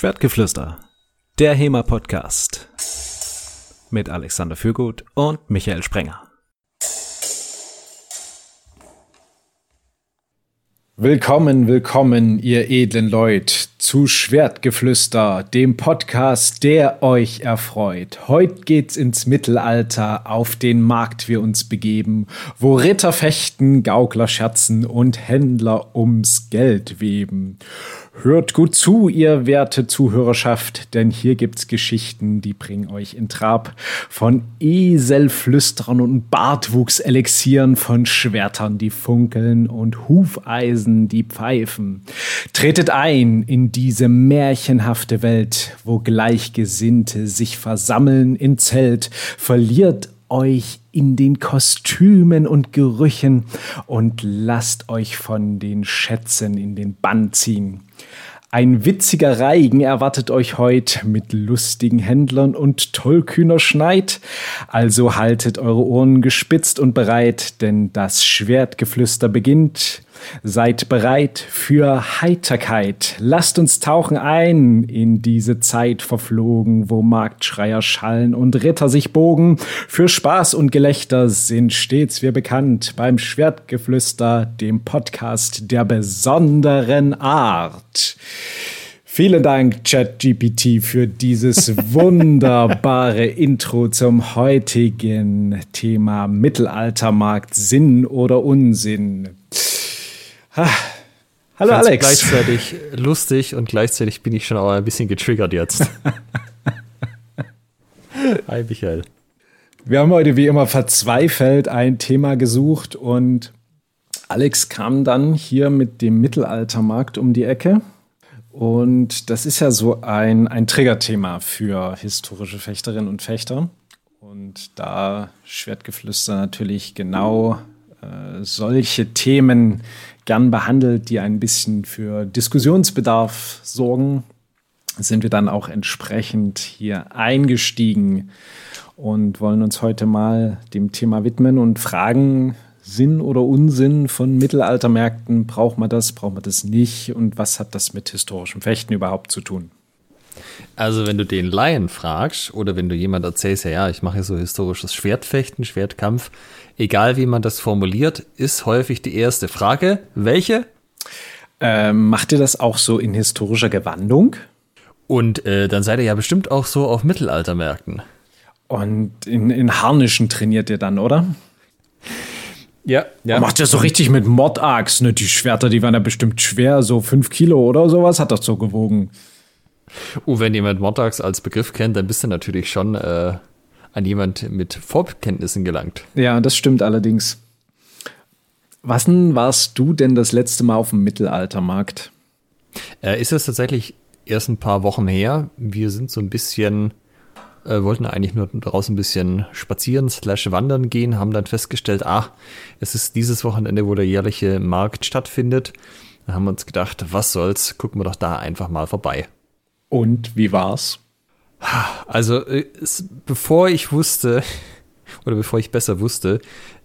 Schwertgeflüster, der HEMA-Podcast. Mit Alexander Fürgut und Michael Sprenger. Willkommen, willkommen, ihr edlen Leut, zu Schwertgeflüster, dem Podcast, der euch erfreut. Heute geht's ins Mittelalter, auf den Markt wir uns begeben, wo Ritter fechten, Gaukler scherzen und Händler ums Geld weben. Hört gut zu, ihr werte Zuhörerschaft, denn hier gibt's Geschichten, die bringen euch in Trab. Von Eselflüstern und Bartwuchselixieren, von Schwertern, die funkeln und Hufeisen, die pfeifen. Tretet ein in diese märchenhafte Welt, wo Gleichgesinnte sich versammeln in Zelt, verliert euch in den Kostümen und Gerüchen und lasst euch von den Schätzen in den Bann ziehen. Ein witziger Reigen erwartet euch heut mit lustigen Händlern und tollkühner Schneid. Also haltet eure Ohren gespitzt und bereit, denn das Schwertgeflüster beginnt. Seid bereit für Heiterkeit. Lasst uns tauchen ein in diese Zeit verflogen, wo Marktschreier schallen und Ritter sich bogen. Für Spaß und Gelächter sind stets wir bekannt beim Schwertgeflüster, dem Podcast der besonderen Art. Vielen Dank, ChatGPT, für dieses wunderbare Intro zum heutigen Thema Mittelaltermarkt, Sinn oder Unsinn. Ah, hallo Alex. Gleichzeitig lustig und gleichzeitig bin ich schon auch ein bisschen getriggert jetzt. Hi Michael. Wir haben heute wie immer verzweifelt ein Thema gesucht und Alex kam dann hier mit dem Mittelaltermarkt um die Ecke. Und das ist ja so ein, ein Triggerthema für historische Fechterinnen und Fechter. Und da Schwertgeflüster natürlich genau solche Themen gern behandelt, die ein bisschen für Diskussionsbedarf sorgen, sind wir dann auch entsprechend hier eingestiegen und wollen uns heute mal dem Thema widmen und fragen, Sinn oder Unsinn von Mittelaltermärkten, braucht man das, braucht man das nicht und was hat das mit historischem Fechten überhaupt zu tun? Also, wenn du den Laien fragst oder wenn du jemand erzählst, ja, ja, ich mache so historisches Schwertfechten, Schwertkampf, egal wie man das formuliert, ist häufig die erste Frage. Welche? Ähm, macht ihr das auch so in historischer Gewandung? Und äh, dann seid ihr ja bestimmt auch so auf Mittelaltermärkten. Und in, in Harnischen trainiert ihr dann, oder? Ja, ja. Und macht ja so richtig mit Mordaxt, ne? Die Schwerter, die waren ja bestimmt schwer, so fünf Kilo oder sowas hat das so gewogen. Oh, wenn jemand Mordax als Begriff kennt, dann bist du natürlich schon äh, an jemand mit Vorkenntnissen gelangt. Ja, das stimmt allerdings. Was warst du denn das letzte Mal auf dem Mittelaltermarkt? Äh, ist es tatsächlich erst ein paar Wochen her. Wir sind so ein bisschen, äh, wollten eigentlich nur draußen ein bisschen spazieren, slash wandern gehen, haben dann festgestellt, ach, es ist dieses Wochenende, wo der jährliche Markt stattfindet. Da haben wir uns gedacht, was soll's, gucken wir doch da einfach mal vorbei. Und wie war's? Also, äh, es, bevor ich wusste, oder bevor ich besser wusste,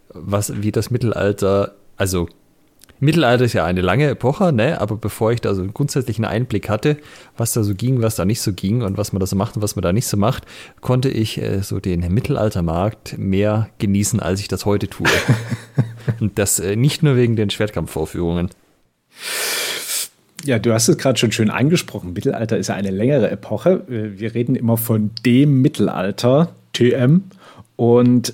was, wie das Mittelalter, also Mittelalter ist ja eine lange Epoche, ne? aber bevor ich da so einen grundsätzlichen Einblick hatte, was da so ging, was da nicht so ging und was man da so macht und was man da nicht so macht, konnte ich äh, so den Mittelaltermarkt mehr genießen, als ich das heute tue. und das äh, nicht nur wegen den Schwertkampfvorführungen. Ja, du hast es gerade schon schön angesprochen. Mittelalter ist ja eine längere Epoche. Äh, wir reden immer von dem Mittelalter, TM. Und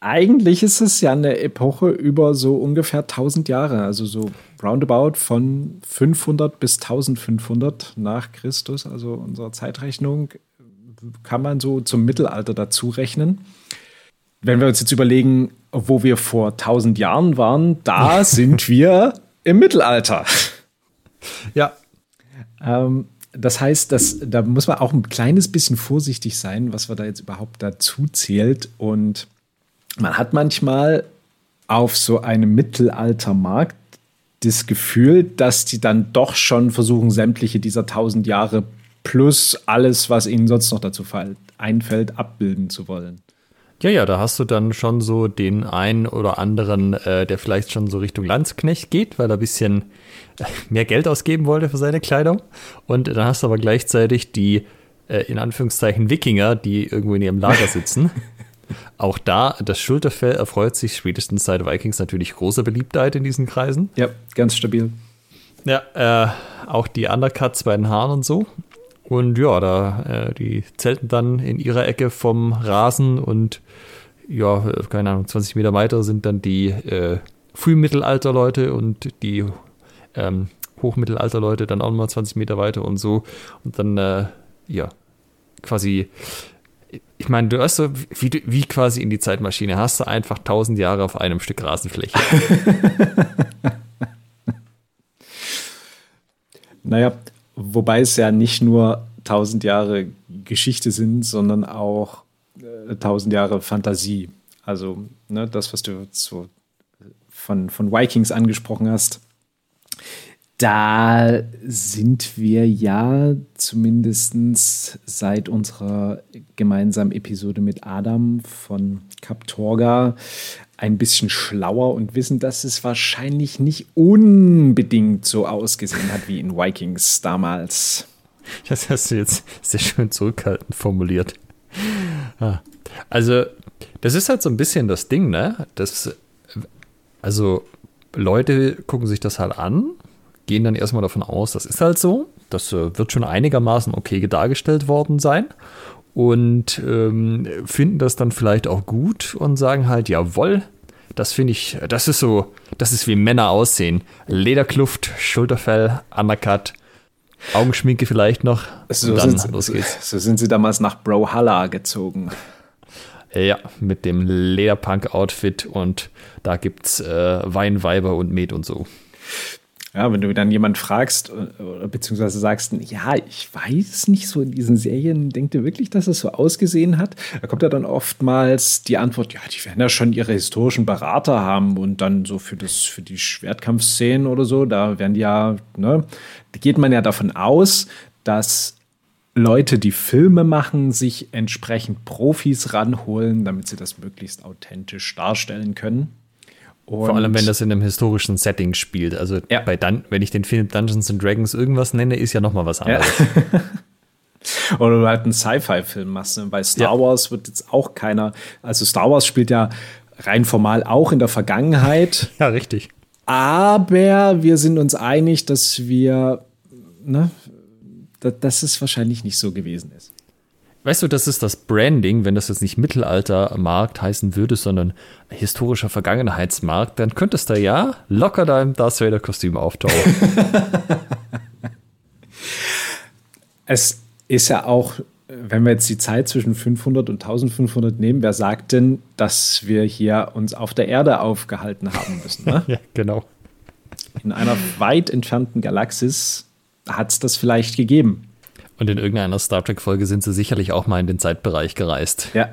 eigentlich ist es ja eine Epoche über so ungefähr 1000 Jahre, also so roundabout von 500 bis 1500 nach Christus, also unserer Zeitrechnung, kann man so zum Mittelalter dazu rechnen. Wenn wir uns jetzt überlegen, wo wir vor 1000 Jahren waren, da sind wir im Mittelalter. Ja. Ähm, das heißt, dass, da muss man auch ein kleines bisschen vorsichtig sein, was wir da jetzt überhaupt dazu zählt. Und man hat manchmal auf so einem Mittelaltermarkt das Gefühl, dass die dann doch schon versuchen, sämtliche dieser tausend Jahre plus alles, was ihnen sonst noch dazu einfällt, abbilden zu wollen. Ja, ja, da hast du dann schon so den einen oder anderen, äh, der vielleicht schon so Richtung Landsknecht geht, weil er ein bisschen äh, mehr Geld ausgeben wollte für seine Kleidung. Und dann hast du aber gleichzeitig die, äh, in Anführungszeichen, Wikinger, die irgendwo in ihrem Lager sitzen. Auch da, das Schulterfell erfreut sich spätestens seit Vikings natürlich großer Beliebtheit in diesen Kreisen. Ja, ganz stabil. Ja, äh, auch die Undercuts bei den Haaren und so. Und ja, da, äh, die zelten dann in ihrer Ecke vom Rasen und ja, keine Ahnung, 20 Meter weiter sind dann die äh, Frühmittelalter-Leute und die ähm, Hochmittelalter-Leute dann auch nochmal 20 Meter weiter und so. Und dann, äh, ja, quasi, ich meine, du hast so, wie, wie quasi in die Zeitmaschine, hast du einfach 1000 Jahre auf einem Stück Rasenfläche. naja, wobei es ja nicht nur 1000 Jahre Geschichte sind, sondern auch äh, 1000 Jahre Fantasie. Also ne, das, was du so von, von Vikings angesprochen hast, da sind wir ja zumindest seit unserer gemeinsamen Episode mit Adam von Kaptorga ein bisschen schlauer und wissen, dass es wahrscheinlich nicht unbedingt so ausgesehen hat wie in Vikings damals. Das hast du jetzt sehr schön zurückhaltend formuliert. Ah. Also, das ist halt so ein bisschen das Ding, ne? Das, also, Leute gucken sich das halt an, gehen dann erstmal davon aus, das ist halt so. Das äh, wird schon einigermaßen okay dargestellt worden sein und ähm, finden das dann vielleicht auch gut und sagen halt, jawoll, das finde ich, das ist so, das ist wie Männer aussehen. Lederkluft, Schulterfell, Undercut, Augenschminke vielleicht noch. So, dann, sind, los geht's. so sind sie damals nach Brawlhalla gezogen. Ja, mit dem Lederpunk-Outfit und da gibt's äh, Weinweiber und Met und so. Ja, wenn du dann jemand fragst, äh, beziehungsweise sagst, ja, ich weiß nicht, so in diesen Serien, denkt ihr wirklich, dass es so ausgesehen hat? Da kommt ja dann oftmals die Antwort, ja, die werden ja schon ihre historischen Berater haben und dann so für das, für die Schwertkampfszenen oder so, da werden die ja, ne, da geht man ja davon aus, dass Leute, die Filme machen, sich entsprechend Profis ranholen, damit sie das möglichst authentisch darstellen können. Und Vor allem, wenn das in einem historischen Setting spielt. Also ja. bei Dun wenn ich den Film Dungeons and Dragons irgendwas nenne, ist ja noch mal was anderes. Ja. Oder du halt einen Sci-Fi-Film machst. Bei Star ja. Wars wird jetzt auch keiner. Also Star Wars spielt ja rein formal auch in der Vergangenheit. ja, richtig. Aber wir sind uns einig, dass wir, ne, dass es wahrscheinlich nicht so gewesen ist. Weißt du, das ist das Branding, wenn das jetzt nicht Mittelaltermarkt heißen würde, sondern historischer Vergangenheitsmarkt, dann könntest du ja locker da im Darth Vader-Kostüm auftauchen. es ist ja auch, wenn wir jetzt die Zeit zwischen 500 und 1500 nehmen, wer sagt denn, dass wir hier uns auf der Erde aufgehalten haben müssen? Ne? ja, genau. In einer weit entfernten Galaxis hat es das vielleicht gegeben. Und in irgendeiner Star Trek-Folge sind sie sicherlich auch mal in den Zeitbereich gereist. Ja.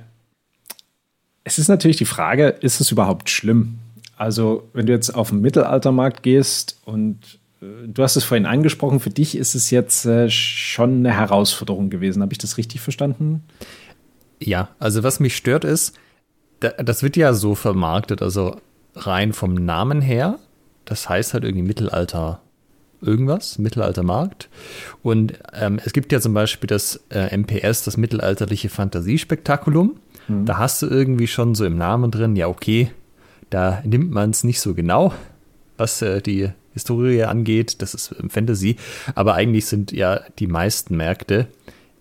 Es ist natürlich die Frage, ist es überhaupt schlimm? Also, wenn du jetzt auf den Mittelaltermarkt gehst und äh, du hast es vorhin angesprochen, für dich ist es jetzt äh, schon eine Herausforderung gewesen. Habe ich das richtig verstanden? Ja, also was mich stört ist, das wird ja so vermarktet, also rein vom Namen her. Das heißt halt irgendwie Mittelalter irgendwas, Mittelaltermarkt. Und ähm, es gibt ja zum Beispiel das äh, MPS, das mittelalterliche Fantasiespektakulum. Mhm. Da hast du irgendwie schon so im Namen drin, ja, okay, da nimmt man es nicht so genau, was äh, die Historie angeht. Das ist ähm, Fantasy. Aber eigentlich sind ja die meisten Märkte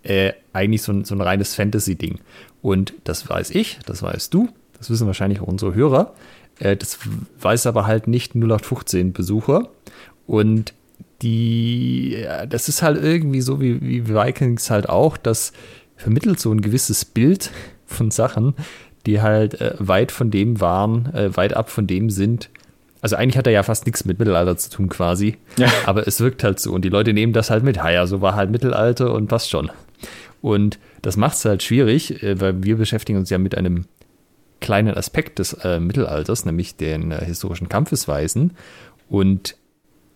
äh, eigentlich so ein, so ein reines Fantasy-Ding. Und das weiß ich, das weißt du, das wissen wahrscheinlich auch unsere Hörer. Äh, das weiß aber halt nicht 0815 Besucher. Und die, ja, das ist halt irgendwie so wie, wie Vikings halt auch, das vermittelt so ein gewisses Bild von Sachen, die halt äh, weit von dem waren, äh, weit ab von dem sind. Also eigentlich hat er ja fast nichts mit Mittelalter zu tun quasi, ja. aber es wirkt halt so und die Leute nehmen das halt mit. Ja, so war halt Mittelalter und passt schon. Und das macht es halt schwierig, äh, weil wir beschäftigen uns ja mit einem kleinen Aspekt des äh, Mittelalters, nämlich den äh, historischen Kampfesweisen. Und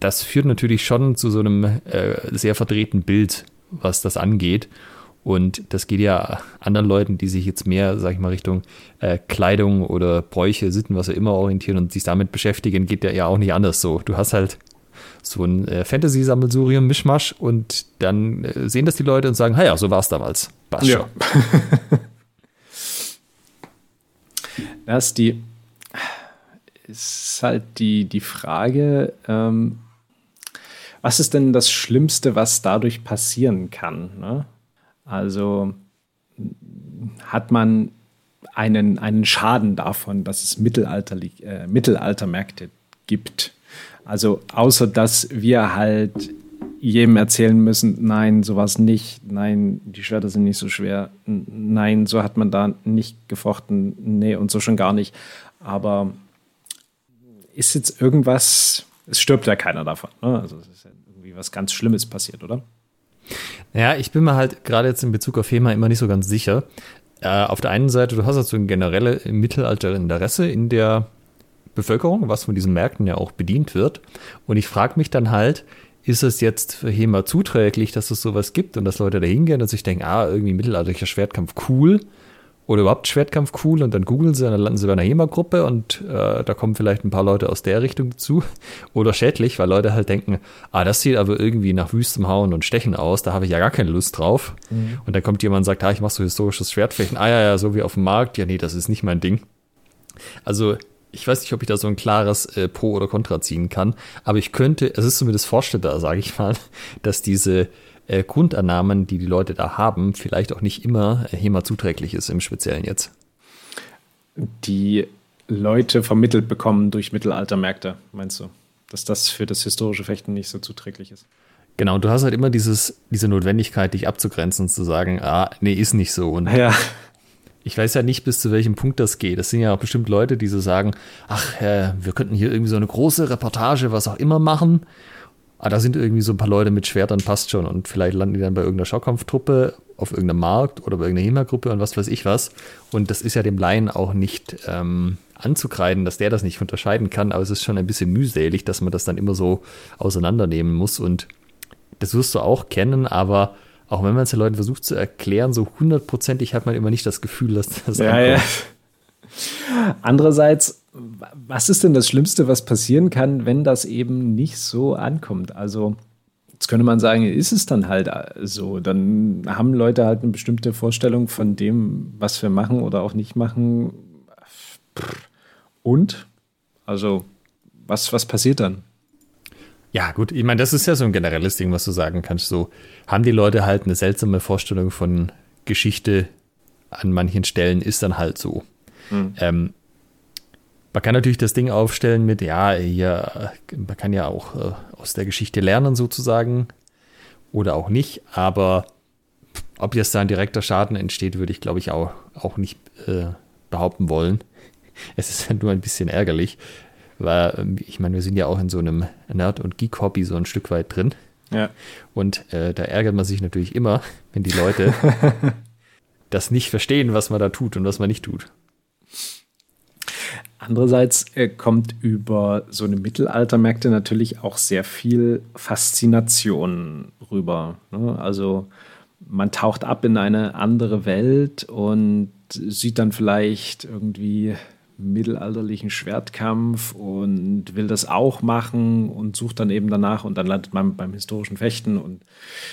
das führt natürlich schon zu so einem äh, sehr verdrehten Bild, was das angeht. Und das geht ja anderen Leuten, die sich jetzt mehr, sag ich mal, Richtung äh, Kleidung oder Bräuche, Sitten, was auch immer orientieren und sich damit beschäftigen, geht ja, ja auch nicht anders so. Du hast halt so ein äh, Fantasy-Sammelsurium, Mischmasch und dann äh, sehen das die Leute und sagen, ja, so war es damals. Passt ja. das ist die, ist halt die, die Frage, ähm, was ist denn das Schlimmste, was dadurch passieren kann? Ne? Also hat man einen, einen Schaden davon, dass es Mittelalterlich, äh, Mittelaltermärkte gibt. Also außer dass wir halt jedem erzählen müssen, nein, sowas nicht, nein, die Schwerter sind nicht so schwer, nein, so hat man da nicht gefochten, nee, und so schon gar nicht. Aber ist jetzt irgendwas, es stirbt ja keiner davon, ne? Also es ist ja irgendwie was ganz Schlimmes passiert, oder? Ja, ich bin mir halt gerade jetzt in Bezug auf HEMA immer nicht so ganz sicher. Äh, auf der einen Seite, du hast halt so ein generelles Mittelalterinteresse in der Bevölkerung, was von diesen Märkten ja auch bedient wird. Und ich frage mich dann halt, ist es jetzt für HEMA zuträglich, dass es sowas gibt und dass Leute da hingehen und sich denken, ah, irgendwie mittelalterlicher Schwertkampf cool oder überhaupt Schwertkampf cool und dann googeln sie und dann landen sie bei einer HEMA-Gruppe und äh, da kommen vielleicht ein paar Leute aus der Richtung dazu. Oder schädlich, weil Leute halt denken, ah, das sieht aber irgendwie nach wüstem Hauen und Stechen aus, da habe ich ja gar keine Lust drauf. Mhm. Und dann kommt jemand und sagt, ah, ich mache so historisches Schwertfechten. Ah ja, ja, so wie auf dem Markt. Ja, nee, das ist nicht mein Ding. Also ich weiß nicht, ob ich da so ein klares äh, Pro oder Contra ziehen kann, aber ich könnte, es ist zumindest vorstellbar, sage ich mal, dass diese äh, Grundannahmen, die die Leute da haben, vielleicht auch nicht immer äh, HEMA zuträglich ist, im Speziellen jetzt. Die Leute vermittelt bekommen durch Mittelaltermärkte, meinst du? Dass das für das historische Fechten nicht so zuträglich ist? Genau, du hast halt immer dieses, diese Notwendigkeit, dich abzugrenzen und zu sagen, ah, nee, ist nicht so. Und ja. ich weiß ja nicht, bis zu welchem Punkt das geht. Das sind ja auch bestimmt Leute, die so sagen, ach, äh, wir könnten hier irgendwie so eine große Reportage, was auch immer machen ah, da sind irgendwie so ein paar Leute mit Schwertern, passt schon. Und vielleicht landen die dann bei irgendeiner Schaukampftruppe auf irgendeinem Markt oder bei irgendeiner HEMA-Gruppe und was weiß ich was. Und das ist ja dem Laien auch nicht ähm, anzukreiden, dass der das nicht unterscheiden kann, aber es ist schon ein bisschen mühselig, dass man das dann immer so auseinandernehmen muss. Und das wirst du auch kennen, aber auch wenn man es den Leuten versucht zu erklären, so hundertprozentig hat man immer nicht das Gefühl, dass das ja, ankommt. Ja. Andererseits was ist denn das Schlimmste, was passieren kann, wenn das eben nicht so ankommt? Also, jetzt könnte man sagen, ist es dann halt so. Dann haben Leute halt eine bestimmte Vorstellung von dem, was wir machen oder auch nicht machen. Und? Also, was, was passiert dann? Ja, gut, ich meine, das ist ja so ein generelles Ding, was du sagen kannst. So haben die Leute halt eine seltsame Vorstellung von Geschichte an manchen Stellen, ist dann halt so. Mhm. Ähm, man kann natürlich das Ding aufstellen mit, ja, hier, man kann ja auch äh, aus der Geschichte lernen sozusagen oder auch nicht, aber ob jetzt da ein direkter Schaden entsteht, würde ich glaube ich auch, auch nicht äh, behaupten wollen. Es ist halt nur ein bisschen ärgerlich, weil ähm, ich meine, wir sind ja auch in so einem Nerd- und Geek-Hobby so ein Stück weit drin. Ja. Und äh, da ärgert man sich natürlich immer, wenn die Leute das nicht verstehen, was man da tut und was man nicht tut. Andererseits äh, kommt über so eine Mittelaltermärkte natürlich auch sehr viel Faszination rüber. Ne? Also man taucht ab in eine andere Welt und sieht dann vielleicht irgendwie mittelalterlichen Schwertkampf und will das auch machen und sucht dann eben danach und dann landet man beim historischen Fechten und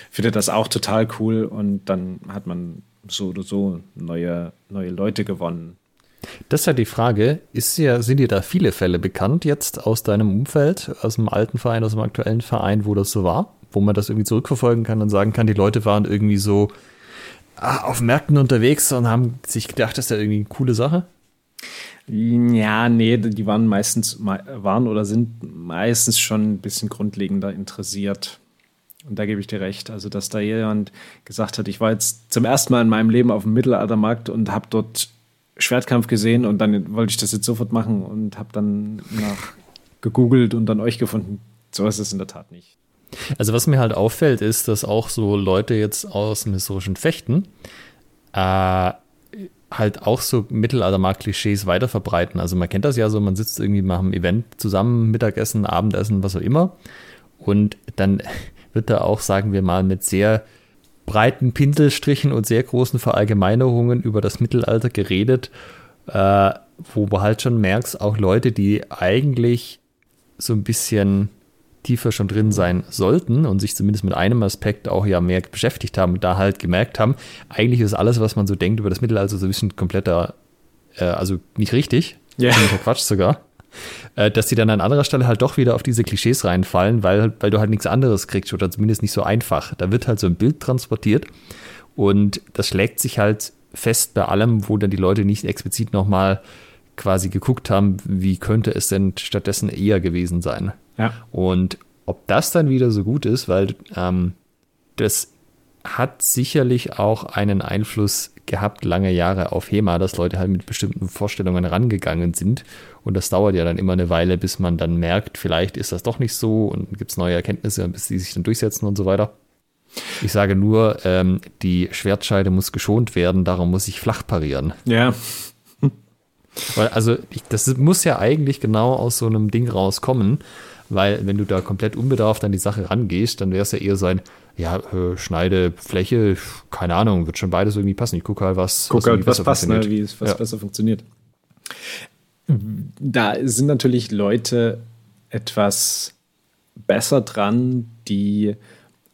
findet das auch total cool und dann hat man so oder so neue, neue Leute gewonnen. Das ist ja die Frage, ist ja, sind dir da viele Fälle bekannt jetzt aus deinem Umfeld, aus dem alten Verein, aus dem aktuellen Verein, wo das so war? Wo man das irgendwie zurückverfolgen kann und sagen kann, die Leute waren irgendwie so ah, auf Märkten unterwegs und haben sich gedacht, das ist ja irgendwie eine coole Sache? Ja, nee, die waren meistens, waren oder sind meistens schon ein bisschen grundlegender interessiert. Und da gebe ich dir recht. Also, dass da jemand gesagt hat, ich war jetzt zum ersten Mal in meinem Leben auf dem Mittelaltermarkt und habe dort Schwertkampf gesehen und dann wollte ich das jetzt sofort machen und habe dann nach gegoogelt und dann euch gefunden. So ist es in der Tat nicht. Also was mir halt auffällt, ist, dass auch so Leute jetzt aus dem historischen Fechten äh, halt auch so Mittelaltermarkt-Klischees weiter verbreiten. Also man kennt das ja so, man sitzt irgendwie nach einem Event zusammen, Mittagessen, Abendessen, was auch immer. Und dann wird da auch, sagen wir mal, mit sehr breiten Pinselstrichen und sehr großen Verallgemeinerungen über das Mittelalter geredet, äh, wo du halt schon merkst, auch Leute, die eigentlich so ein bisschen tiefer schon drin sein sollten und sich zumindest mit einem Aspekt auch ja mehr beschäftigt haben und da halt gemerkt haben, eigentlich ist alles, was man so denkt über das Mittelalter, so ein bisschen kompletter, äh, also nicht richtig. Yeah. Quatsch sogar, äh, dass die dann an anderer Stelle halt doch wieder auf diese Klischees reinfallen, weil, weil du halt nichts anderes kriegst oder zumindest nicht so einfach. Da wird halt so ein Bild transportiert und das schlägt sich halt fest bei allem, wo dann die Leute nicht explizit nochmal quasi geguckt haben, wie könnte es denn stattdessen eher gewesen sein. Ja. Und ob das dann wieder so gut ist, weil ähm, das hat sicherlich auch einen Einfluss gehabt, lange Jahre auf HEMA, dass Leute halt mit bestimmten Vorstellungen rangegangen sind. Und das dauert ja dann immer eine Weile, bis man dann merkt, vielleicht ist das doch nicht so und gibt es neue Erkenntnisse, bis die sich dann durchsetzen und so weiter. Ich sage nur, ähm, die Schwertscheide muss geschont werden, darum muss ich flach parieren. Ja. Weil, also, ich, das muss ja eigentlich genau aus so einem Ding rauskommen, weil wenn du da komplett unbedarft an die Sache rangehst, dann wäre es ja eher so ein, ja, äh, Schneide, Fläche, keine Ahnung, wird schon beides irgendwie passen. Ich gucke halt, was, Guck was, halt, was passt, ne, wie es was ja. besser funktioniert. Da sind natürlich Leute etwas besser dran, die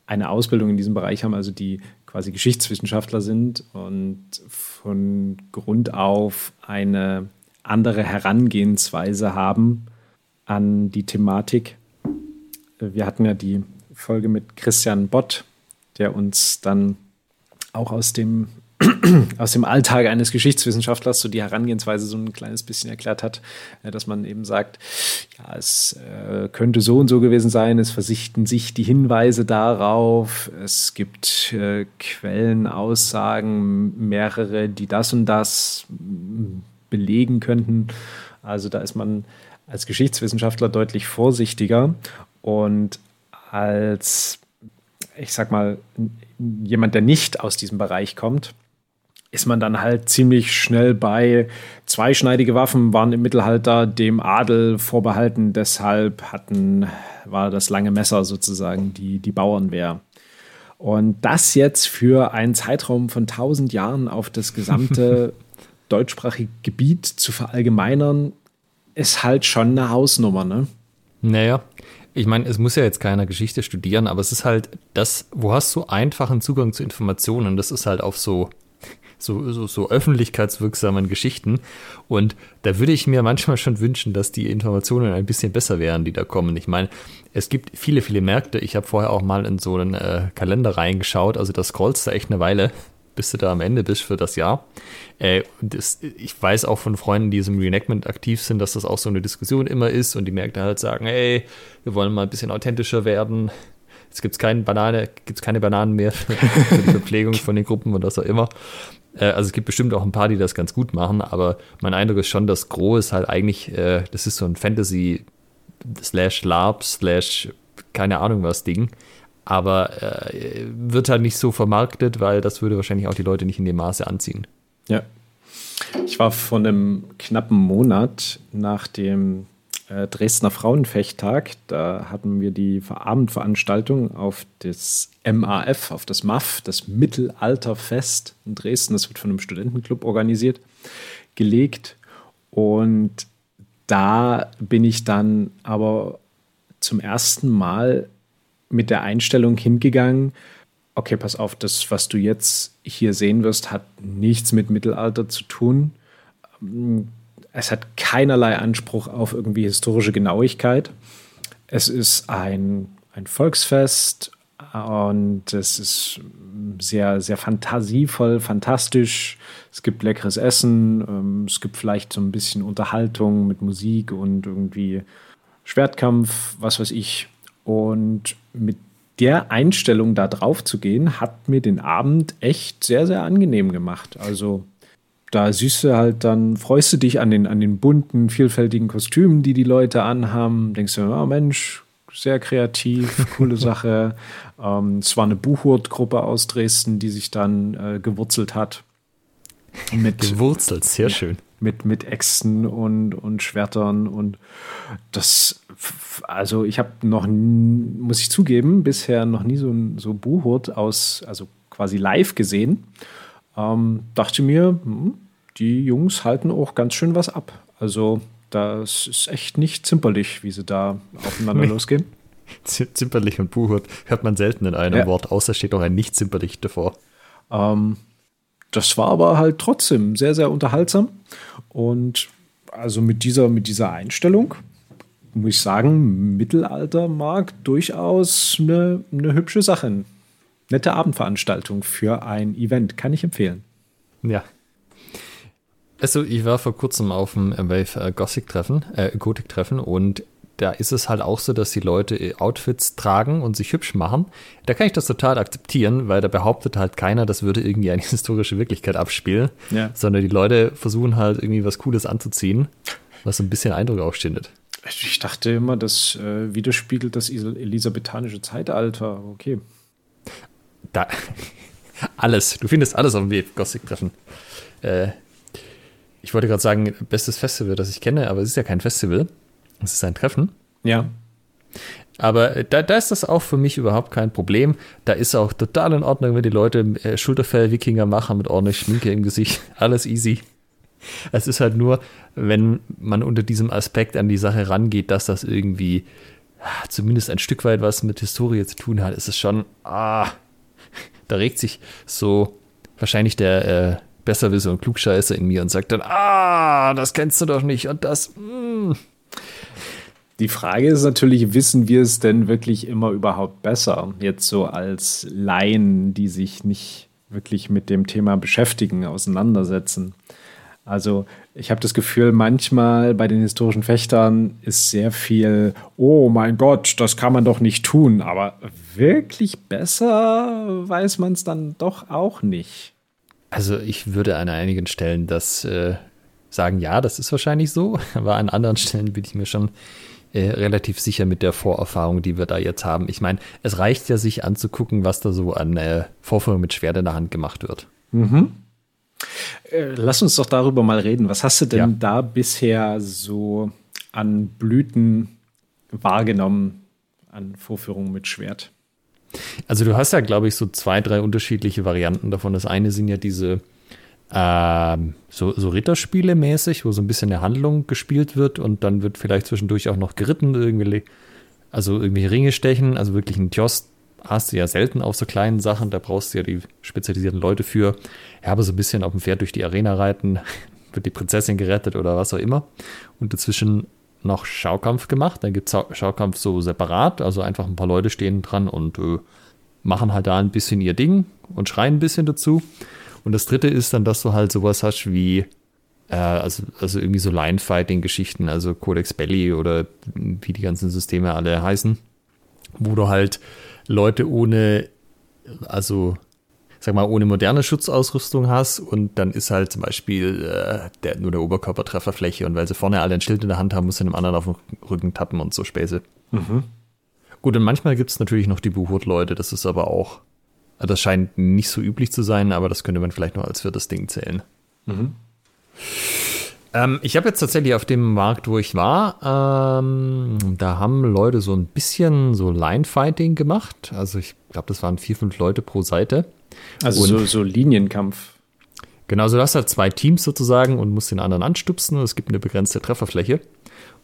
eine Ausbildung in diesem Bereich haben, also die quasi Geschichtswissenschaftler sind und von Grund auf eine andere Herangehensweise haben an die Thematik. Wir hatten ja die Folge mit Christian Bott, der uns dann auch aus dem, aus dem Alltag eines Geschichtswissenschaftlers so die Herangehensweise so ein kleines bisschen erklärt hat, äh, dass man eben sagt, ja, es äh, könnte so und so gewesen sein, es versichten sich die Hinweise darauf, es gibt äh, Quellenaussagen, mehrere, die das und das belegen könnten. Also da ist man als Geschichtswissenschaftler deutlich vorsichtiger und als, ich sag mal, jemand, der nicht aus diesem Bereich kommt, ist man dann halt ziemlich schnell bei zweischneidige Waffen waren im Mittelalter dem Adel vorbehalten, deshalb hatten, war das lange Messer sozusagen die, die Bauernwehr. Und das jetzt für einen Zeitraum von 1000 Jahren auf das gesamte deutschsprachige Gebiet zu verallgemeinern, ist halt schon eine Hausnummer, ne? Naja, ich meine, es muss ja jetzt keiner Geschichte studieren, aber es ist halt das, wo hast du einfachen Zugang zu Informationen? Das ist halt auf so, so, so, so öffentlichkeitswirksamen Geschichten. Und da würde ich mir manchmal schon wünschen, dass die Informationen ein bisschen besser wären, die da kommen. Ich meine, es gibt viele, viele Märkte. Ich habe vorher auch mal in so einen äh, Kalender reingeschaut. Also das scrollst da echt eine Weile bis du da am Ende bist für das Jahr. Äh, das, ich weiß auch von Freunden, die im Reenactment aktiv sind, dass das auch so eine Diskussion immer ist und die Märkte halt sagen, hey, wir wollen mal ein bisschen authentischer werden. Jetzt gibt es keine Banane, gibt's keine Bananen mehr für, die Verpflegung von den Gruppen und was auch immer. Äh, also es gibt bestimmt auch ein paar, die das ganz gut machen, aber mein Eindruck ist schon, dass Gros ist halt eigentlich, äh, das ist so ein Fantasy slash LARP slash keine Ahnung was Ding aber äh, wird halt nicht so vermarktet, weil das würde wahrscheinlich auch die Leute nicht in dem Maße anziehen. Ja. Ich war vor einem knappen Monat nach dem Dresdner Frauenfechttag, da hatten wir die Abendveranstaltung auf das MAF, auf das MAF, das Mittelalterfest in Dresden, das wird von einem Studentenclub organisiert, gelegt. Und da bin ich dann aber zum ersten Mal mit der Einstellung hingegangen, okay, pass auf, das, was du jetzt hier sehen wirst, hat nichts mit Mittelalter zu tun. Es hat keinerlei Anspruch auf irgendwie historische Genauigkeit. Es ist ein, ein Volksfest und es ist sehr, sehr fantasievoll, fantastisch. Es gibt leckeres Essen, ähm, es gibt vielleicht so ein bisschen Unterhaltung mit Musik und irgendwie Schwertkampf, was weiß ich. Und mit der Einstellung da drauf zu gehen, hat mir den Abend echt sehr, sehr angenehm gemacht. Also da siehst du halt dann, freust du dich an den, an den bunten, vielfältigen Kostümen, die die Leute anhaben. Denkst du, oh Mensch, sehr kreativ, coole Sache. Ähm, es war eine Buchhurt-Gruppe aus Dresden, die sich dann äh, gewurzelt hat. Mit, gewurzelt, sehr schön mit, mit Äxten und, und Schwertern und das, also ich habe noch, muss ich zugeben, bisher noch nie so ein so Buhurt aus, also quasi live gesehen. Ähm, dachte mir, hm, die Jungs halten auch ganz schön was ab. Also das ist echt nicht zimperlich, wie sie da aufeinander losgehen. Zimperlich und Buhurt hört man selten in einem ja. Wort, außer steht auch ein nicht zimperlich davor. Ähm, das war aber halt trotzdem sehr, sehr unterhaltsam. Und also mit dieser, mit dieser Einstellung muss ich sagen, Mittelalter mag durchaus eine, eine hübsche Sache. Nette Abendveranstaltung für ein Event, kann ich empfehlen. Ja. Also, ich war vor kurzem auf dem Wave äh, Gothic-Treffen, äh, Gothic-Treffen und da ist es halt auch so, dass die Leute äh, Outfits tragen und sich hübsch machen. Da kann ich das total akzeptieren, weil da behauptet halt keiner, das würde irgendwie eine historische Wirklichkeit abspielen, ja. sondern die Leute versuchen halt irgendwie was Cooles anzuziehen, was so ein bisschen Eindruck aufstindet. Ich dachte immer, das äh, widerspiegelt das elisabethanische Zeitalter. Okay. Da, alles. Du findest alles auf dem Gothic-Treffen. Äh, ich wollte gerade sagen, bestes Festival, das ich kenne, aber es ist ja kein Festival. Es ist ein Treffen. Ja. Aber äh, da, da ist das auch für mich überhaupt kein Problem. Da ist auch total in Ordnung, wenn die Leute äh, Schulterfell-Wikinger machen mit ordentlich Schminke im Gesicht. Alles easy. Es ist halt nur, wenn man unter diesem Aspekt an die Sache rangeht, dass das irgendwie ah, zumindest ein Stück weit was mit Historie zu tun hat, ist es schon, ah, da regt sich so wahrscheinlich der äh, Besserwisser und Klugscheißer in mir und sagt dann, ah, das kennst du doch nicht und das, mm. Die Frage ist natürlich, wissen wir es denn wirklich immer überhaupt besser? Jetzt so als Laien, die sich nicht wirklich mit dem Thema beschäftigen, auseinandersetzen. Also ich habe das Gefühl, manchmal bei den historischen Fechtern ist sehr viel, oh mein Gott, das kann man doch nicht tun. Aber wirklich besser weiß man es dann doch auch nicht. Also ich würde an einigen Stellen das äh, sagen, ja, das ist wahrscheinlich so. Aber an anderen Stellen bin ich mir schon äh, relativ sicher mit der Vorerfahrung, die wir da jetzt haben. Ich meine, es reicht ja, sich anzugucken, was da so an äh, Vorführungen mit Schwert in der Hand gemacht wird. Mhm. Äh, lass uns doch darüber mal reden. Was hast du denn ja. da bisher so an Blüten wahrgenommen, an Vorführungen mit Schwert? Also du hast ja, glaube ich, so zwei, drei unterschiedliche Varianten davon. Das eine sind ja diese ähm, so, so Ritterspiele mäßig, wo so ein bisschen eine Handlung gespielt wird und dann wird vielleicht zwischendurch auch noch geritten, irgendwie, also irgendwie Ringe stechen, also wirklich ein Tjost hast du ja selten auf so kleinen Sachen, da brauchst du ja die spezialisierten Leute für. Ja, aber so ein bisschen auf dem Pferd durch die Arena reiten, wird die Prinzessin gerettet oder was auch immer. Und dazwischen noch Schaukampf gemacht. Dann gibt es Schaukampf so separat, also einfach ein paar Leute stehen dran und äh, machen halt da ein bisschen ihr Ding und schreien ein bisschen dazu. Und das dritte ist dann, dass du halt sowas hast wie, äh, also, also irgendwie so Line-Fighting-Geschichten, also Codex Belly oder wie die ganzen Systeme alle heißen, wo du halt Leute ohne, also sag mal, ohne moderne Schutzausrüstung hast und dann ist halt zum Beispiel äh, der, nur der Oberkörpertrefferfläche und weil sie vorne alle ein Schild in der Hand haben, muss sie dem anderen auf den Rücken tappen und so Späße. Mhm. Gut, und manchmal gibt es natürlich noch die Buhurt-Leute, das ist aber auch das scheint nicht so üblich zu sein, aber das könnte man vielleicht noch als viertes Ding zählen. Mhm. Ähm, ich habe jetzt tatsächlich auf dem Markt, wo ich war, ähm, da haben Leute so ein bisschen so Line-Fighting gemacht. Also ich glaube, das waren vier, fünf Leute pro Seite. Also so, so, Linienkampf. Genau, so du hast halt zwei Teams sozusagen und musst den anderen anstupsen und es gibt eine begrenzte Trefferfläche.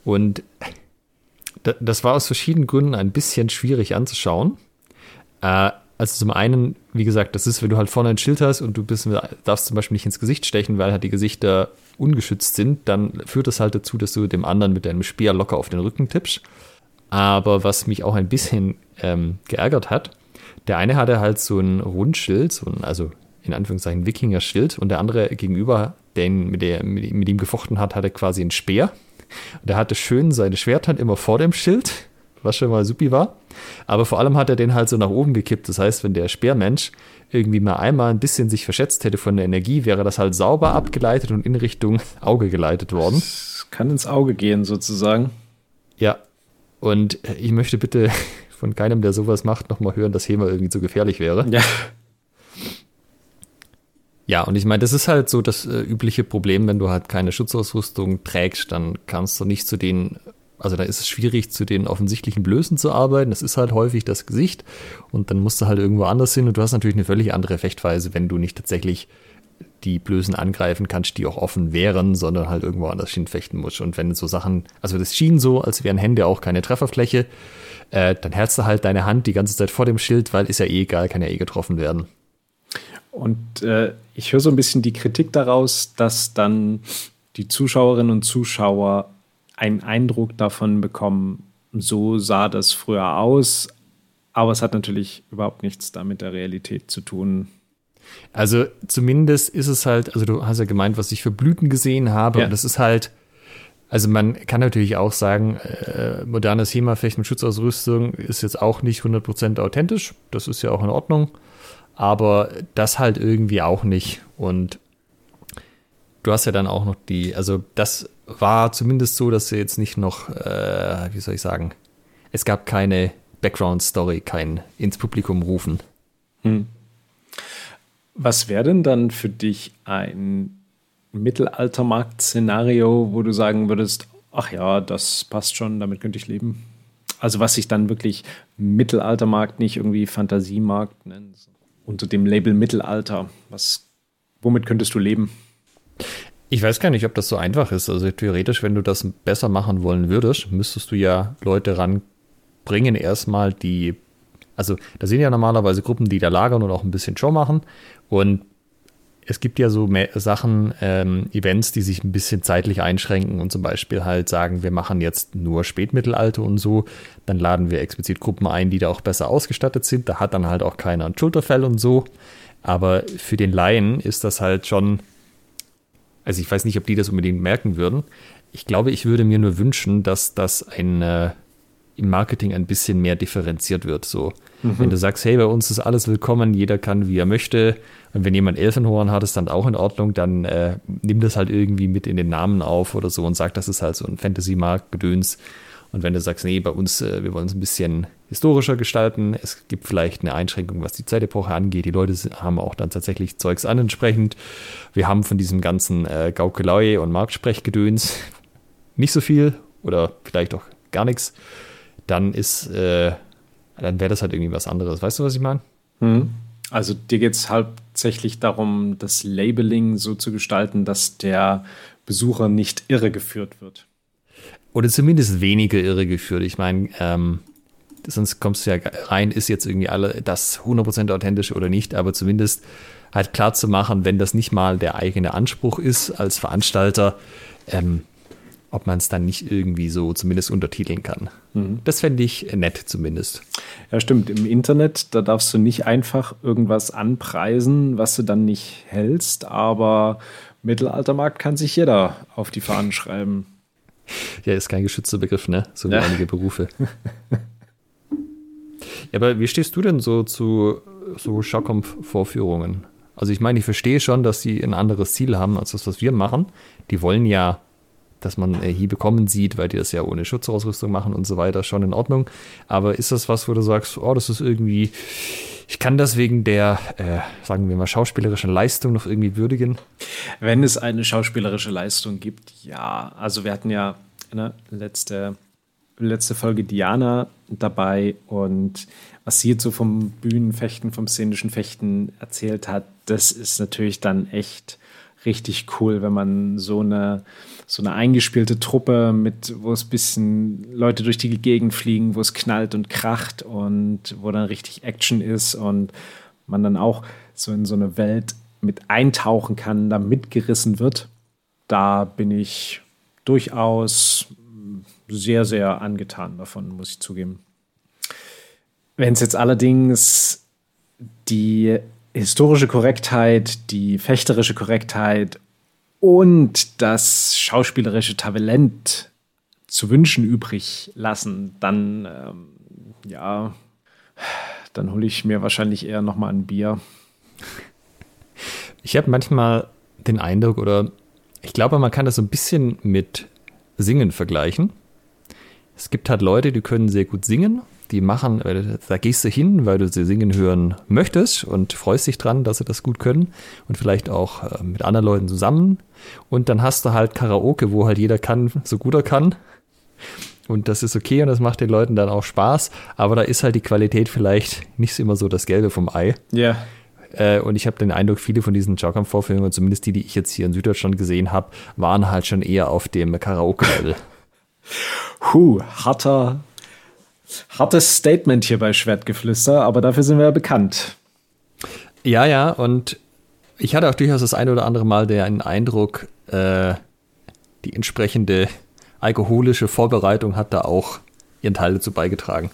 Und das war aus verschiedenen Gründen ein bisschen schwierig anzuschauen. Äh, also zum einen, wie gesagt, das ist, wenn du halt vorne ein Schild hast und du bist, darfst zum Beispiel nicht ins Gesicht stechen, weil halt die Gesichter ungeschützt sind, dann führt das halt dazu, dass du dem anderen mit deinem Speer locker auf den Rücken tippst. Aber was mich auch ein bisschen ähm, geärgert hat, der eine hatte halt so ein Rundschild, so ein, also in Anführungszeichen Wikinger-Schild und der andere gegenüber, den mit, der, mit ihm gefochten hat, hatte quasi einen Speer. Und der hatte schön seine Schwerthand immer vor dem Schild, was schon mal supi war. Aber vor allem hat er den halt so nach oben gekippt. Das heißt, wenn der Speermensch irgendwie mal einmal ein bisschen sich verschätzt hätte von der Energie, wäre das halt sauber abgeleitet und in Richtung Auge geleitet worden. Das kann ins Auge gehen, sozusagen. Ja. Und ich möchte bitte von keinem, der sowas macht, nochmal hören, dass HEMA irgendwie zu gefährlich wäre. Ja. Ja, und ich meine, das ist halt so das äh, übliche Problem, wenn du halt keine Schutzausrüstung trägst, dann kannst du nicht zu den also da ist es schwierig, zu den offensichtlichen Blößen zu arbeiten. Das ist halt häufig das Gesicht. Und dann musst du halt irgendwo anders hin. Und du hast natürlich eine völlig andere Fechtweise, wenn du nicht tatsächlich die Blößen angreifen kannst, die auch offen wären, sondern halt irgendwo anders hinfechten musst. Und wenn so Sachen, also das schien so, als wären Hände auch keine Trefferfläche, äh, dann hältst du halt deine Hand die ganze Zeit vor dem Schild, weil ist ja eh egal, kann ja eh getroffen werden. Und äh, ich höre so ein bisschen die Kritik daraus, dass dann die Zuschauerinnen und Zuschauer einen Eindruck davon bekommen, so sah das früher aus, aber es hat natürlich überhaupt nichts damit der Realität zu tun. Also zumindest ist es halt, also du hast ja gemeint, was ich für Blüten gesehen habe, ja. und das ist halt, also man kann natürlich auch sagen, äh, modernes HEMA-Fecht mit Schutzausrüstung ist jetzt auch nicht 100% authentisch, das ist ja auch in Ordnung, aber das halt irgendwie auch nicht. Und du hast ja dann auch noch die, also das war zumindest so, dass sie jetzt nicht noch, äh, wie soll ich sagen, es gab keine Background-Story, kein ins Publikum rufen. Hm. Was wäre denn dann für dich ein Mittelaltermarkt-Szenario, wo du sagen würdest, ach ja, das passt schon, damit könnte ich leben? Also was sich dann wirklich Mittelaltermarkt, nicht irgendwie Fantasiemarkt nennt, unter dem Label Mittelalter. Was, womit könntest du leben? Ich weiß gar nicht, ob das so einfach ist. Also theoretisch, wenn du das besser machen wollen würdest, müsstest du ja Leute ranbringen, erstmal die, also da sind ja normalerweise Gruppen, die da lagern und auch ein bisschen Show machen. Und es gibt ja so Sachen, ähm, Events, die sich ein bisschen zeitlich einschränken und zum Beispiel halt sagen, wir machen jetzt nur Spätmittelalter und so. Dann laden wir explizit Gruppen ein, die da auch besser ausgestattet sind. Da hat dann halt auch keiner ein Schulterfell und so. Aber für den Laien ist das halt schon also ich weiß nicht, ob die das unbedingt merken würden. Ich glaube, ich würde mir nur wünschen, dass das ein, äh, im Marketing ein bisschen mehr differenziert wird. So, mhm. wenn du sagst, hey, bei uns ist alles willkommen, jeder kann, wie er möchte. Und wenn jemand Elfenhorn hat, ist dann auch in Ordnung, dann äh, nimm das halt irgendwie mit in den Namen auf oder so und sag, das ist halt so ein Fantasy-Markt-Gedöns. Und wenn du sagst, nee, bei uns, äh, wir wollen es ein bisschen historischer gestalten, es gibt vielleicht eine Einschränkung, was die Zeitepoche angeht. Die Leute haben auch dann tatsächlich Zeugs an entsprechend. Wir haben von diesem ganzen äh, Gaukelei und Marktsprechgedöns nicht so viel oder vielleicht auch gar nichts. Dann ist, äh, dann wäre das halt irgendwie was anderes. Weißt du, was ich meine? Hm. Also dir geht es hauptsächlich darum, das Labeling so zu gestalten, dass der Besucher nicht irregeführt wird oder zumindest weniger irregeführt. Ich meine, ähm, sonst kommst du ja rein, ist jetzt irgendwie alle das 100% authentisch oder nicht, aber zumindest halt klar zu machen, wenn das nicht mal der eigene Anspruch ist als Veranstalter, ähm, ob man es dann nicht irgendwie so zumindest untertiteln kann. Mhm. Das fände ich nett zumindest. Ja, stimmt. Im Internet, da darfst du nicht einfach irgendwas anpreisen, was du dann nicht hältst, aber Mittelaltermarkt kann sich jeder auf die Fahnen schreiben. Ja, ist kein geschützter Begriff, ne? So wie ja. einige Berufe. ja, aber wie stehst du denn so zu so Schaukampf-Vorführungen? Also ich meine, ich verstehe schon, dass sie ein anderes Ziel haben als das, was wir machen. Die wollen ja, dass man äh, Hiebe kommen sieht, weil die das ja ohne Schutzausrüstung machen und so weiter, schon in Ordnung. Aber ist das was, wo du sagst, oh, das ist irgendwie, ich kann das wegen der, äh, sagen wir mal, schauspielerischen Leistung noch irgendwie würdigen? Wenn es eine schauspielerische Leistung gibt, ja. Also wir hatten ja ne, letzte, letzte Folge Diana dabei und was sie jetzt so vom Bühnenfechten, vom szenischen Fechten erzählt hat, das ist natürlich dann echt richtig cool, wenn man so eine, so eine eingespielte Truppe mit, wo es ein bisschen Leute durch die Gegend fliegen, wo es knallt und kracht und wo dann richtig Action ist und man dann auch so in so eine Welt mit eintauchen kann, da mitgerissen wird. Da bin ich durchaus sehr, sehr angetan davon, muss ich zugeben. Wenn es jetzt allerdings die historische Korrektheit, die fechterische Korrektheit und das schauspielerische Talent zu wünschen übrig lassen, dann ähm, ja, dann hole ich mir wahrscheinlich eher noch mal ein Bier. Ich habe manchmal den Eindruck oder ich glaube, man kann das so ein bisschen mit Singen vergleichen. Es gibt halt Leute, die können sehr gut singen die machen, da gehst du hin, weil du sie singen hören möchtest und freust dich dran, dass sie das gut können und vielleicht auch äh, mit anderen Leuten zusammen. Und dann hast du halt Karaoke, wo halt jeder kann, so gut er kann. und das ist okay und das macht den Leuten dann auch Spaß, aber da ist halt die Qualität vielleicht nicht immer so das Gelbe vom Ei. Ja. Äh, und ich habe den Eindruck, viele von diesen Jogkampf-Vorführungen, zumindest die, die ich jetzt hier in Süddeutschland gesehen habe, waren halt schon eher auf dem Karaoke-Level. Huh, harter, hartes Statement hier bei Schwertgeflüster, aber dafür sind wir ja bekannt. Ja, ja, und ich hatte auch durchaus das eine oder andere Mal den Eindruck, äh, die entsprechende alkoholische Vorbereitung hat da auch ihren Teil dazu beigetragen.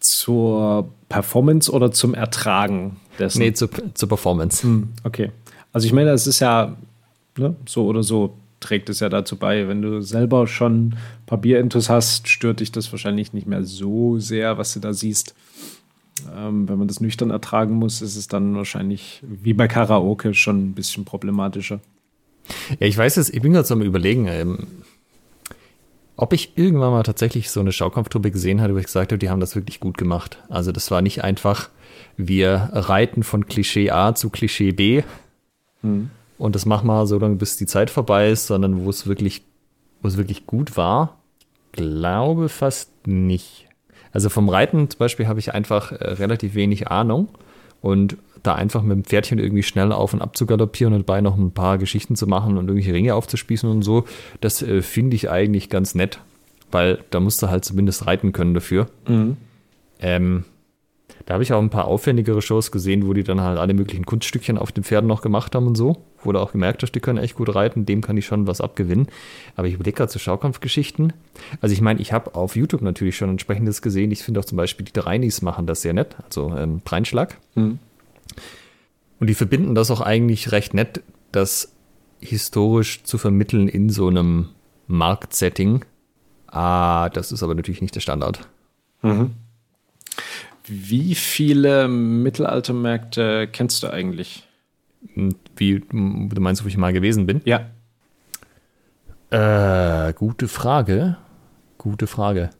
Zur Performance oder zum Ertragen dessen? Nee, zu, zur Performance. Hm, okay. Also ich meine, es ist ja ne, so oder so trägt es ja dazu bei. Wenn du selber schon Papierintus hast, stört dich das wahrscheinlich nicht mehr so sehr, was du da siehst. Ähm, wenn man das nüchtern ertragen muss, ist es dann wahrscheinlich wie bei Karaoke schon ein bisschen problematischer. Ja, ich weiß es, ich bin gerade so am Überlegen, ähm, ob ich irgendwann mal tatsächlich so eine Schaukampftruppe gesehen hatte, wo ich gesagt habe, die haben das wirklich gut gemacht. Also das war nicht einfach, wir reiten von Klischee A zu Klischee B hm. Und das machen wir so lange, bis die Zeit vorbei ist, sondern wo es wirklich, wo es wirklich gut war, glaube fast nicht. Also vom Reiten zum Beispiel habe ich einfach äh, relativ wenig Ahnung und da einfach mit dem Pferdchen irgendwie schnell auf und ab zu galoppieren und dabei noch ein paar Geschichten zu machen und irgendwelche Ringe aufzuspießen und so, das äh, finde ich eigentlich ganz nett, weil da musst du halt zumindest reiten können dafür. Mhm. Ähm, da habe ich auch ein paar aufwendigere Shows gesehen, wo die dann halt alle möglichen Kunststückchen auf den Pferden noch gemacht haben und so. Wo du auch gemerkt hast, die können echt gut reiten, dem kann ich schon was abgewinnen. Aber ich überlege gerade zu Schaukampfgeschichten. Also ich meine, ich habe auf YouTube natürlich schon entsprechendes gesehen. Ich finde auch zum Beispiel die Dreinis machen das sehr nett, also ähm, Dreinschlag. Mhm. Und die verbinden das auch eigentlich recht nett, das historisch zu vermitteln in so einem Marktsetting. Ah, das ist aber natürlich nicht der Standard. Mhm. Wie viele Mittelaltermärkte kennst du eigentlich? Hm, wie, du meinst, wo ich mal gewesen bin? Ja. Äh, gute Frage. Gute Frage.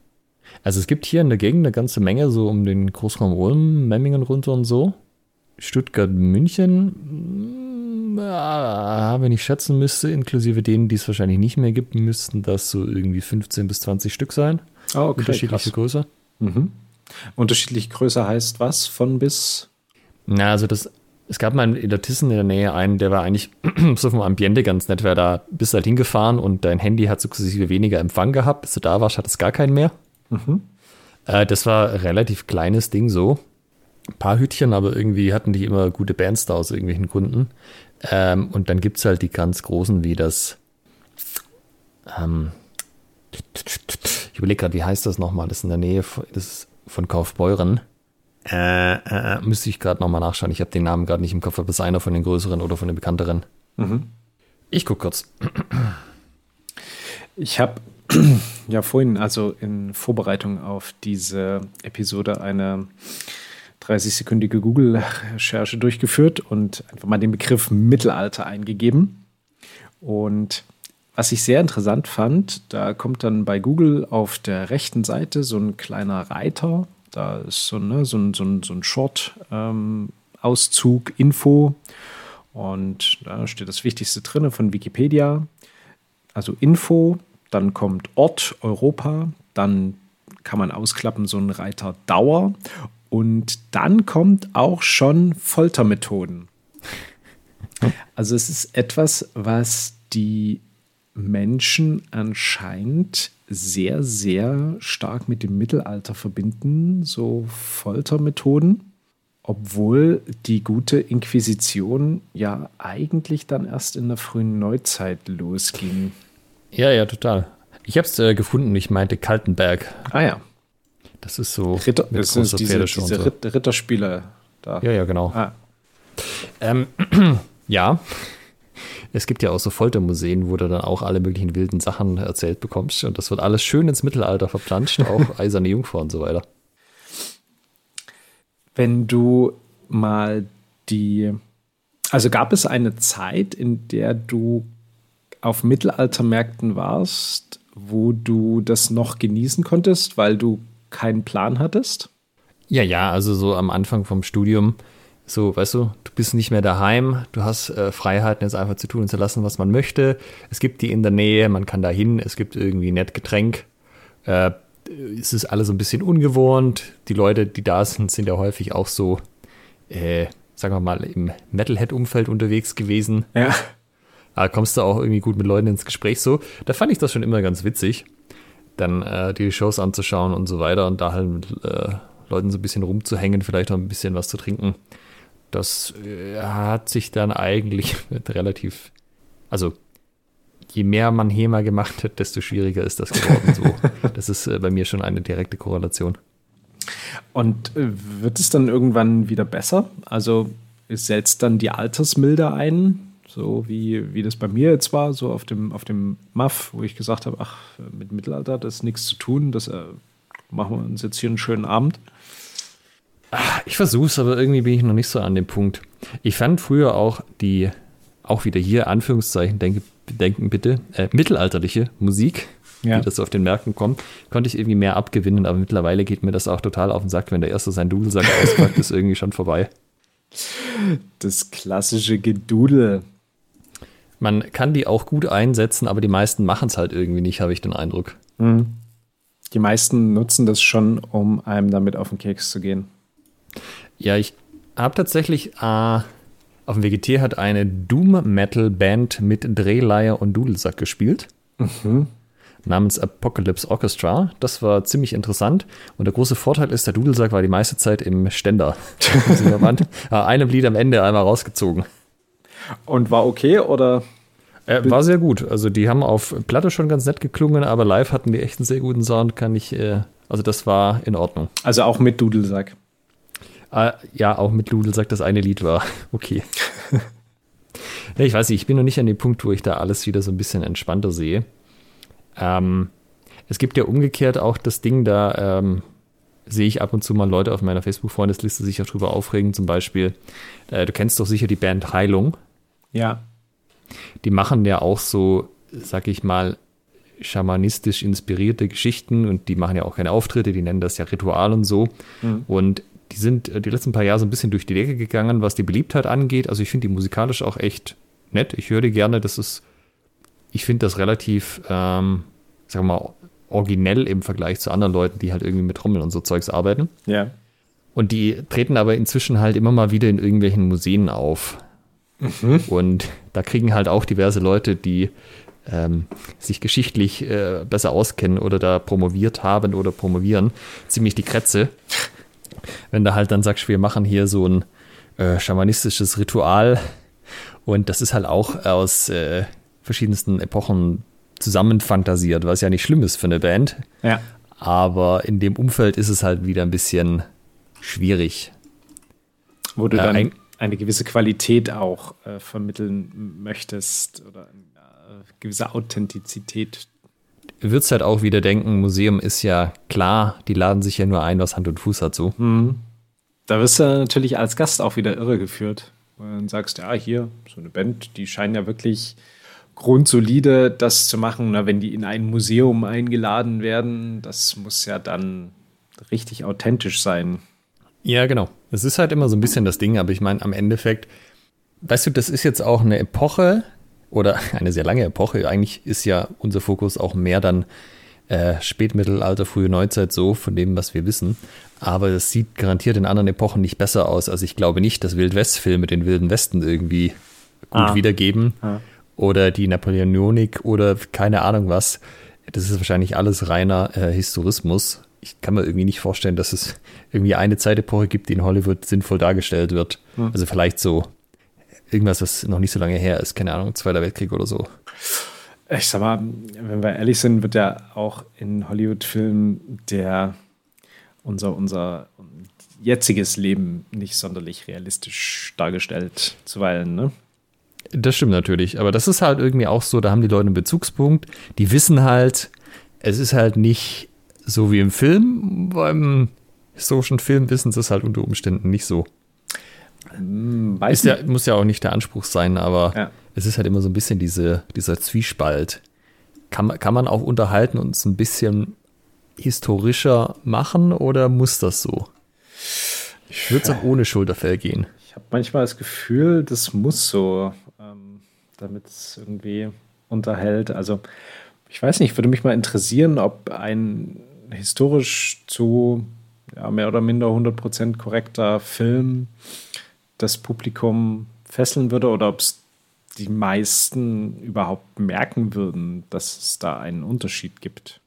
Also es gibt hier in der Gegend eine ganze Menge, so um den Großraum Ulm, Memmingen runter und so. Stuttgart, München, hm, ja, wenn ich schätzen müsste, inklusive denen, die es wahrscheinlich nicht mehr gibt, müssten das so irgendwie 15 bis 20 Stück sein. Oh, okay, Unterschiedliche krass. Größe. Mhm. Unterschiedliche Größe heißt was? Von bis? Na, also das, es gab mal in der Tissen in der Nähe einen, der war eigentlich so vom Ambiente ganz nett, wer da bist halt hingefahren und dein Handy hat sukzessive weniger Empfang gehabt. Bis du da warst, hat es gar keinen mehr. Mhm. Äh, das war ein relativ kleines Ding so ein paar Hütchen, aber irgendwie hatten die immer gute Bands da aus irgendwelchen Gründen. Ähm, und dann gibt es halt die ganz großen wie das. Ähm, ich überlege gerade, wie heißt das nochmal? Das ist in der Nähe das von Kaufbeuren. Äh, äh, äh müsste ich gerade nochmal nachschauen. Ich habe den Namen gerade nicht im Kopf, ob es einer von den größeren oder von den bekannteren. Mhm. Ich gucke kurz. Ich habe ja vorhin, also in Vorbereitung auf diese Episode, eine 30-sekündige Google-Recherche durchgeführt und einfach mal den Begriff Mittelalter eingegeben. Und was ich sehr interessant fand, da kommt dann bei Google auf der rechten Seite so ein kleiner Reiter. Da ist so, ne, so ein, so ein, so ein Short-Auszug, ähm, Info. Und da steht das Wichtigste drin von Wikipedia. Also Info, dann kommt Ort, Europa, dann kann man ausklappen so ein Reiter Dauer und dann kommt auch schon Foltermethoden. Also es ist etwas, was die Menschen anscheinend sehr, sehr stark mit dem Mittelalter verbinden, so Foltermethoden, obwohl die gute Inquisition ja eigentlich dann erst in der frühen Neuzeit losging. Ja, ja, total. Ich habe es äh, gefunden, ich meinte Kaltenberg. Ah ja. Das ist so. Ritter, das sind diese, diese so. Ritterspiele da. Ja, ja, genau. Ah. Ähm, ja. Es gibt ja auch so Foltermuseen, wo du dann auch alle möglichen wilden Sachen erzählt bekommst. Und das wird alles schön ins Mittelalter verplanscht, auch eiserne Jungfrau und so weiter. Wenn du mal die. Also gab es eine Zeit, in der du auf Mittelaltermärkten warst, wo du das noch genießen konntest, weil du keinen Plan hattest? Ja, ja, also so am Anfang vom Studium, so, weißt du, du bist nicht mehr daheim, du hast äh, Freiheiten, jetzt einfach zu tun und zu lassen, was man möchte. Es gibt die in der Nähe, man kann da hin, es gibt irgendwie nett Getränk Äh, es ist alles so ein bisschen ungewohnt. Die Leute, die da sind, sind ja häufig auch so, äh, sagen wir mal, im Metalhead-Umfeld unterwegs gewesen. Ja. Da kommst du auch irgendwie gut mit Leuten ins Gespräch so. Da fand ich das schon immer ganz witzig, dann äh, die Shows anzuschauen und so weiter und da halt mit äh, Leuten so ein bisschen rumzuhängen, vielleicht auch ein bisschen was zu trinken. Das äh, hat sich dann eigentlich relativ, also je mehr man HEMA gemacht hat, desto schwieriger ist das geworden. So. Das ist äh, bei mir schon eine direkte Korrelation. Und äh, wird es dann irgendwann wieder besser? Also setzt dann die Altersmilde ein, so wie, wie das bei mir jetzt war, so auf dem, auf dem MAF, wo ich gesagt habe, ach, mit Mittelalter, das ist nichts zu tun, das äh, machen wir uns jetzt hier einen schönen Abend. Ach, ich versuche es, aber irgendwie bin ich noch nicht so an dem Punkt. Ich fand früher auch die, auch wieder hier, Anführungszeichen, denke, denken bitte, äh, mittelalterliche Musik, Ja. die das so auf den Märkten kommt, konnte ich irgendwie mehr abgewinnen, aber mittlerweile geht mir das auch total auf den Sack, wenn der Erste seinen Dudelsack auspackt, ist irgendwie schon vorbei. Das klassische Gedudel. Man kann die auch gut einsetzen, aber die meisten machen es halt irgendwie nicht, habe ich den Eindruck. Die meisten nutzen das schon, um einem damit auf den Keks zu gehen. Ja, ich habe tatsächlich äh, auf dem WGT hat eine Doom-Metal-Band mit Drehleier und Dudelsack gespielt. Namens Apocalypse Orchestra. Das war ziemlich interessant. Und der große Vorteil ist, der Dudelsack war die meiste Zeit im Ständer. Wand. Äh, Einem Lied am Ende einmal rausgezogen. Und war okay oder? Äh, war sehr gut. Also die haben auf Platte schon ganz nett geklungen, aber live hatten die echt einen sehr guten Sound. Kann ich, äh, also das war in Ordnung. Also auch mit Dudelsack. Äh, ja, auch mit Dudelsack das eine Lied war. Okay. nee, ich weiß nicht, ich bin noch nicht an dem Punkt, wo ich da alles wieder so ein bisschen entspannter sehe. Ähm, es gibt ja umgekehrt auch das Ding, da ähm, sehe ich ab und zu mal Leute auf meiner Facebook-Freundesliste sich auch drüber aufregen. Zum Beispiel, äh, du kennst doch sicher die Band Heilung. Ja. Die machen ja auch so, sag ich mal, schamanistisch inspirierte Geschichten und die machen ja auch keine Auftritte, die nennen das ja Ritual und so. Und die sind äh, die letzten paar Jahre so ein bisschen durch die Decke gegangen, was die Beliebtheit angeht. Also ich finde die musikalisch auch echt nett. Ich höre die gerne. Das ist, ich finde das relativ, ähm, sagen wir mal, originell im Vergleich zu anderen Leuten, die halt irgendwie mit Trommeln und so Zeugs arbeiten. Ja. Und die treten aber inzwischen halt immer mal wieder in irgendwelchen Museen auf. Und da kriegen halt auch diverse Leute, die ähm, sich geschichtlich äh, besser auskennen oder da promoviert haben oder promovieren, ziemlich die Krätze. Wenn du halt dann sagst, wir machen hier so ein äh, schamanistisches Ritual und das ist halt auch aus äh, verschiedensten Epochen zusammenfantasiert, was ja nicht schlimm ist für eine Band. Ja. Aber in dem Umfeld ist es halt wieder ein bisschen schwierig. Wo du Ja, dann ein- eine gewisse Qualität auch äh, vermitteln möchtest oder eine äh, gewisse Authentizität. Würdest halt auch wieder denken, Museum ist ja klar, die laden sich ja nur ein, was Hand und Fuß hat so. Da wirst du natürlich als Gast auch wieder irre geführt. Weil dann sagst, ja, hier, so eine Band, die scheinen ja wirklich grundsolide das zu machen. Na, wenn die in ein Museum eingeladen werden, das muss ja dann richtig authentisch sein. Ja, genau. Es ist halt immer so ein bisschen das Ding, aber ich meine, am Endeffekt, weißt du, das ist jetzt auch eine Epoche oder eine sehr lange Epoche. Eigentlich ist ja unser Fokus auch mehr dann äh, Spätmittelalter, frühe Neuzeit so, von dem, was wir wissen. Aber es sieht garantiert in anderen Epochen nicht besser aus. Also ich glaube nicht, dass Wildwest-Filme den Wilden Westen irgendwie gut Ah. wiedergeben. Ah. Oder die Napoleonik oder keine Ahnung was. Das ist wahrscheinlich alles reiner äh, Historismus. Ich kann mir irgendwie nicht vorstellen, dass es irgendwie eine Zeitepoche gibt, die in Hollywood sinnvoll dargestellt wird. Also vielleicht so irgendwas, was noch nicht so lange her ist, keine Ahnung, Zweiter Weltkrieg oder so. Ich sag mal, wenn wir ehrlich sind, wird ja auch in Hollywood-Filmen der unser, unser jetziges Leben nicht sonderlich realistisch dargestellt, zuweilen, ne? Das stimmt natürlich, aber das ist halt irgendwie auch so, da haben die Leute einen Bezugspunkt, die wissen halt, es ist halt nicht so wie im Film, beim historischen Film wissen sie es halt unter Umständen nicht so. Weiß Ist ja, muss ja auch nicht der Anspruch sein, aber Ja. es ist halt immer so ein bisschen diese, dieser Zwiespalt. Kann, man- kann man auch unterhalten und es ein bisschen historischer machen oder muss das so? Wird es auch ohne Schulterfell gehen? Ich habe manchmal das Gefühl, das muss so, ähm, damit es irgendwie unterhält. Also ich weiß nicht, würde mich mal interessieren, ob ein historisch zu ja, mehr oder minder 100% korrekter Film das Publikum fesseln würde oder ob es die meisten überhaupt merken würden, dass es da einen Unterschied gibt.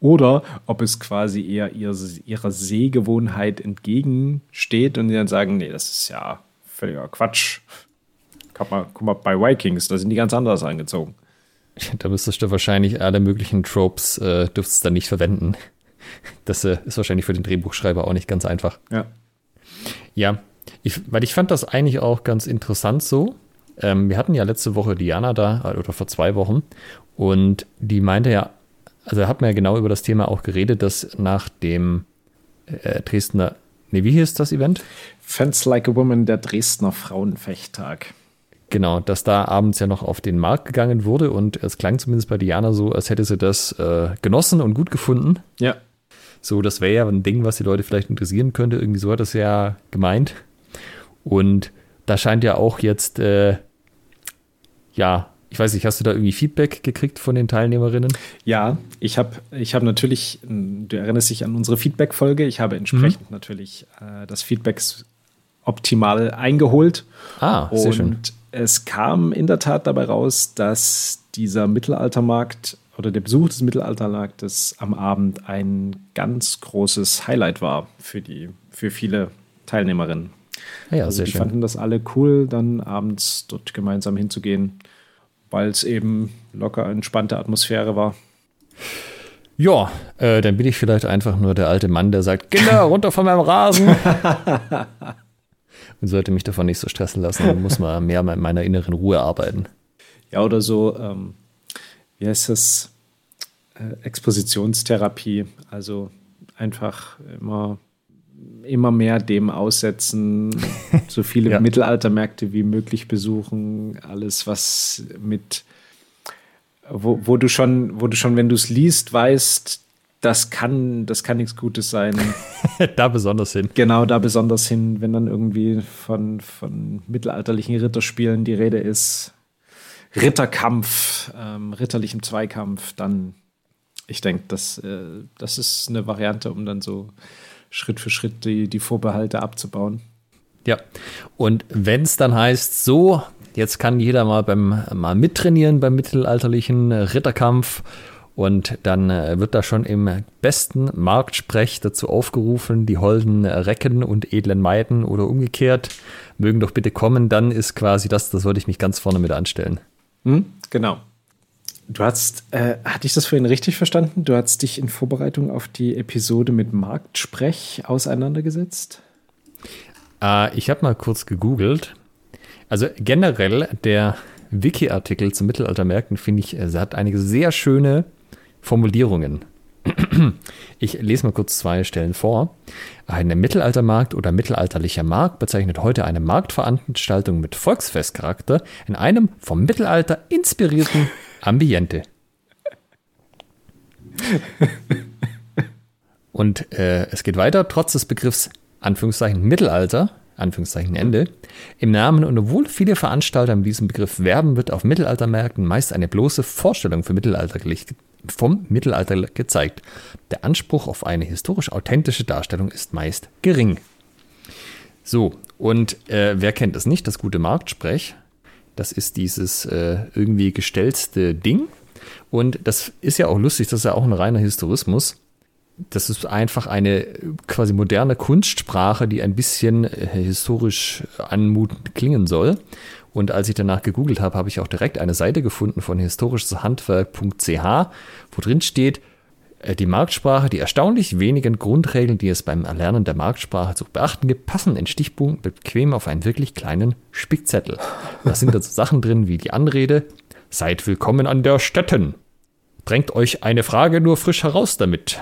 Oder ob es quasi eher ihrer, ihrer Sehgewohnheit entgegensteht und die dann sagen, nee, das ist ja völliger Quatsch. Guck mal, guck mal bei Vikings, da sind die ganz anders angezogen. Da müsstest du wahrscheinlich alle möglichen Tropes, äh, dürftest dann nicht verwenden. Das äh, ist wahrscheinlich für den Drehbuchschreiber auch nicht ganz einfach. Ja. Ja, ich, weil ich fand das eigentlich auch ganz interessant so. Ähm, wir hatten ja letzte Woche Diana da, äh, oder vor zwei Wochen, und die meinte ja, also hat man ja genau über das Thema auch geredet, dass nach dem äh, Dresdner, nee, wie hieß das Event? Fans Like a Woman, der Dresdner Frauenfechttag. Genau, dass da abends ja noch auf den Markt gegangen wurde und es klang zumindest bei Diana so, als hätte sie das äh, genossen und gut gefunden. Ja. So, das wäre ja ein Ding, was die Leute vielleicht interessieren könnte. Irgendwie so hat das ja gemeint. Und da scheint ja auch jetzt, äh, ja, ich weiß nicht, hast du da irgendwie Feedback gekriegt von den Teilnehmerinnen? Ja, ich habe ich hab natürlich, du erinnerst dich an unsere Feedback-Folge, ich habe entsprechend mhm. natürlich äh, das Feedback optimal eingeholt. Ah, sehr und schön. es kam in der Tat dabei raus, dass dieser Mittelaltermarkt oder der Besuch des Mittelaltermarktes am Abend ein ganz großes Highlight war für die, für viele Teilnehmerinnen. Ah ja, also die schön. fanden das alle cool, dann abends dort gemeinsam hinzugehen, weil es eben locker entspannte Atmosphäre war. Ja, äh, dann bin ich vielleicht einfach nur der alte Mann, der sagt, Kinder, runter von meinem Rasen. und sollte mich davon nicht so stressen lassen und muss mal mehr in meiner inneren Ruhe arbeiten. Ja, oder so, ähm, wie heißt das? Äh, Expositionstherapie. Also einfach immer, immer mehr dem aussetzen, so viele Ja. Mittelaltermärkte wie möglich besuchen, alles, was mit, wo, wo du schon, wo du schon, wenn du es liest, weißt, das kann, das kann nichts Gutes sein. da besonders hin. genau da besonders hin, wenn dann irgendwie von, von mittelalterlichen Ritterspielen die Rede ist. Ritterkampf, ähm, ritterlichem Zweikampf, dann, ich denke, das, äh, das ist eine Variante, um dann so Schritt für Schritt die, die Vorbehalte abzubauen. Ja, und wenn es dann heißt, so, jetzt kann jeder mal beim mal mittrainieren beim mittelalterlichen Ritterkampf und dann äh, wird da schon im besten Marktsprech dazu aufgerufen, die holden Recken und edlen Maiden oder umgekehrt mögen doch bitte kommen, dann ist quasi das, das wollte ich mich ganz vorne mit anstellen. Hm? Genau. Du hast, äh, hatte ich das vorhin richtig verstanden? Du hast dich in Vorbereitung auf die Episode mit Marktsprech auseinandergesetzt? Äh, ich habe mal kurz gegoogelt. Also generell der Wiki-Artikel zum Mittelaltermärkten finde ich, er hat einige sehr schöne Formulierungen. Ich lese mal kurz zwei Stellen vor. Ein Mittelaltermarkt oder mittelalterlicher Markt bezeichnet heute eine Marktveranstaltung mit Volksfestcharakter in einem vom Mittelalter inspirierten Ambiente. Und äh, es geht weiter, trotz des Begriffs Anführungszeichen Mittelalter, Anführungszeichen Ende, im Namen und obwohl viele Veranstalter mit diesem Begriff werben, wird auf Mittelaltermärkten meist eine bloße Vorstellung für mittelalterlich, vom Mittelalter gezeigt. Der Anspruch auf eine historisch authentische Darstellung ist meist gering. So, und äh, wer kennt das nicht, das gute Marktsprech? Das ist dieses äh, irgendwie gestellte Ding. Und das ist ja auch lustig, das ist ja auch ein reiner Historismus. Das ist einfach eine quasi moderne Kunstsprache, die ein bisschen äh, historisch anmutend klingen soll. Und als ich danach gegoogelt habe, habe ich auch direkt eine Seite gefunden von historischeshandwerk.ch, wo drin steht, äh, die Marktsprache, die erstaunlich wenigen Grundregeln, die es beim Erlernen der Marktsprache zu beachten gibt, passen in Stichpunkten bequem auf einen wirklich kleinen Spickzettel. Da sind dann so Sachen drin wie die Anrede, seid willkommen an der Stätten. Drängt euch eine Frage nur frisch heraus damit.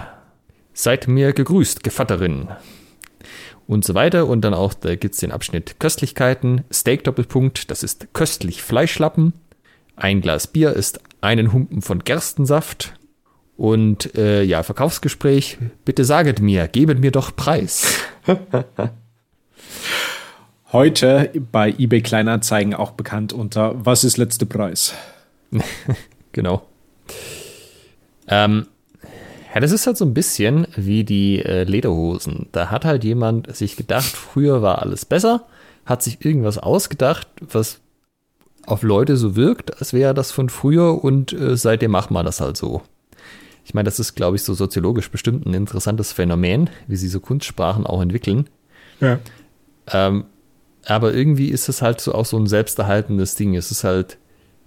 Seid mir gegrüßt, Gevatterin. Und so weiter. Und dann auch, da gibt es den Abschnitt Köstlichkeiten, Steak Doppelpunkt, das ist köstlich Fleischlappen. Ein Glas Bier ist einen Humpen von Gerstensaft. Und äh, ja, Verkaufsgespräch, bitte saget mir, gebet mir doch Preis. Heute bei eBay Kleinanzeigen auch bekannt unter Was ist letzte Preis? genau. Ähm, ja, das ist halt so ein bisschen wie die äh, Lederhosen. Da hat halt jemand sich gedacht, früher war alles besser, hat sich irgendwas ausgedacht, was auf Leute so wirkt, als wäre das von früher und äh, seitdem macht man das halt so. Ich meine, das ist, glaube ich, so soziologisch bestimmt ein interessantes Phänomen, wie sie so Kunstsprachen auch entwickeln. Ja. Ähm, aber irgendwie ist es halt so auch so ein selbsterhaltendes Ding. Es ist halt,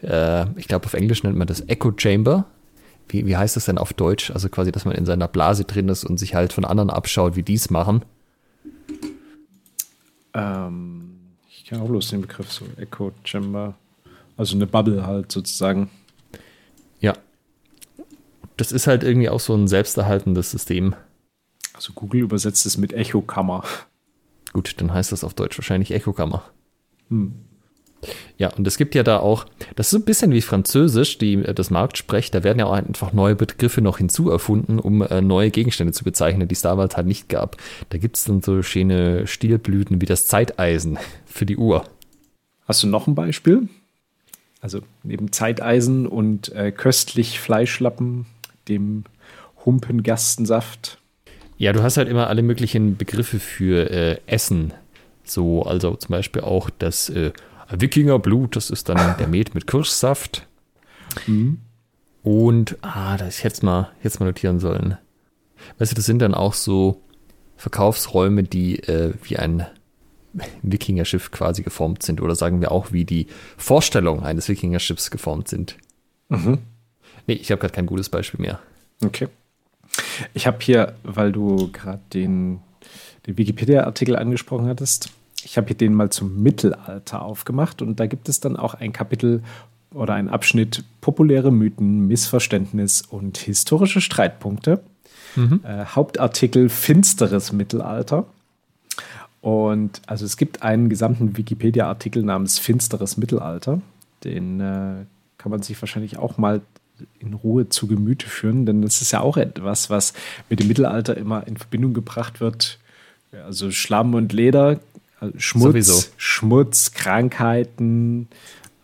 äh, ich glaube, auf Englisch nennt man das Echo Chamber. Wie, wie heißt das denn auf Deutsch? Also quasi, dass man in seiner Blase drin ist und sich halt von anderen abschaut, wie die es machen. Ähm, ich kenne auch bloß den Begriff so Echo Chamber. Also eine Bubble halt sozusagen. Das ist halt irgendwie auch so ein selbsterhaltendes System. Also Google übersetzt es mit Echokammer. Gut, dann heißt das auf Deutsch wahrscheinlich Echokammer. Hm. Ja, und es gibt ja da auch, das ist so ein bisschen wie Französisch, die äh, das Marktsprech, da werden ja auch einfach neue Begriffe noch hinzuerfunden, um äh, neue Gegenstände zu bezeichnen, die es damals halt nicht gab. Da gibt es dann so schöne Stilblüten wie das Zeiteisen für die Uhr. Hast du noch ein Beispiel? Also neben Zeiteisen und äh, köstlich Fleischlappen, dem Humpengerstensaft. Ja, du hast halt immer alle möglichen Begriffe für äh, Essen. So, also zum Beispiel auch das äh, Wikingerblut, das ist dann der Met mit Kirschsaft. Mhm. Und, ah, das ich jetzt mal, jetzt mal notieren sollen. Weißt du, das sind dann auch so Verkaufsräume, die äh, wie ein Wikingerschiff quasi geformt sind. Oder sagen wir auch, wie die Vorstellung eines Wikingerschiffs geformt sind. Mhm. Nee, ich habe gerade kein gutes Beispiel mehr. Okay. Ich habe hier, weil du gerade den, den Wikipedia-Artikel angesprochen hattest, ich habe hier den mal zum Mittelalter aufgemacht und da gibt es dann auch ein Kapitel oder ein Abschnitt populäre Mythen, Missverständnis und historische Streitpunkte. Mhm. Äh, Hauptartikel Finsteres Mittelalter. Und also es gibt einen gesamten Wikipedia-Artikel namens Finsteres Mittelalter. Den äh, kann man sich wahrscheinlich auch mal in Ruhe zu Gemüte führen, denn das ist ja auch etwas, was mit dem Mittelalter immer in Verbindung gebracht wird. Also Schlamm und Leder, äh, Schmutz, Sowieso. Schmutz, Krankheiten,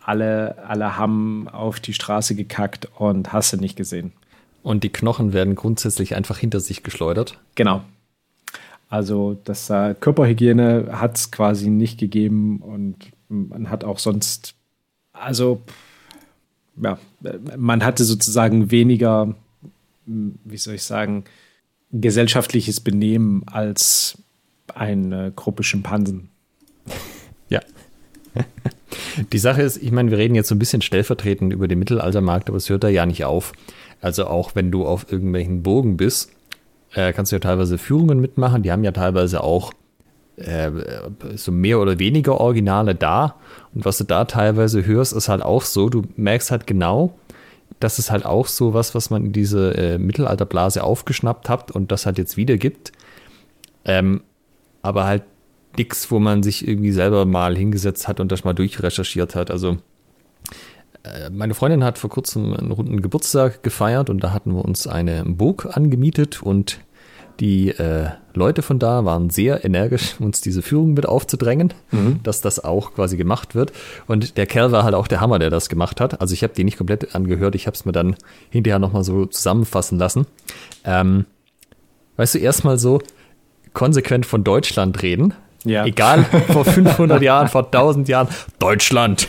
alle, alle haben auf die Straße gekackt und hast du nicht gesehen. Und die Knochen werden grundsätzlich einfach hinter sich geschleudert. Genau. Also das äh, Körperhygiene hat es quasi nicht gegeben und man hat auch sonst, also ja, man hatte sozusagen weniger, wie soll ich sagen, gesellschaftliches Benehmen als eine Gruppe Schimpansen. Ja. Die Sache ist, ich meine, wir reden jetzt so ein bisschen stellvertretend über den Mittelaltermarkt, aber es hört da ja nicht auf. Also auch wenn du auf irgendwelchen Burgen bist, äh, kannst du ja teilweise Führungen mitmachen. Die haben ja teilweise auch äh, so mehr oder weniger Originale da. Und was du da teilweise hörst, ist halt auch so, du merkst halt genau, das ist halt auch so was, was man in diese äh, Mittelalterblase aufgeschnappt hat und das halt jetzt wieder gibt. Ähm, aber halt nichts, wo man sich irgendwie selber mal hingesetzt hat und das mal durchrecherchiert hat. Also äh, meine Freundin hat vor kurzem einen runden Geburtstag gefeiert und da hatten wir uns eine Burg angemietet und die äh, Leute von da waren sehr energisch, uns diese Führung mit aufzudrängen, mhm. dass das auch quasi gemacht wird. Und der Kerl war halt auch der Hammer, der das gemacht hat. Also ich habe die nicht komplett angehört, ich habe es mir dann hinterher nochmal so zusammenfassen lassen. Ähm, weißt du, erstmal so konsequent von Deutschland reden. Ja. Egal, vor 500 Jahren, vor 1000 Jahren, Deutschland.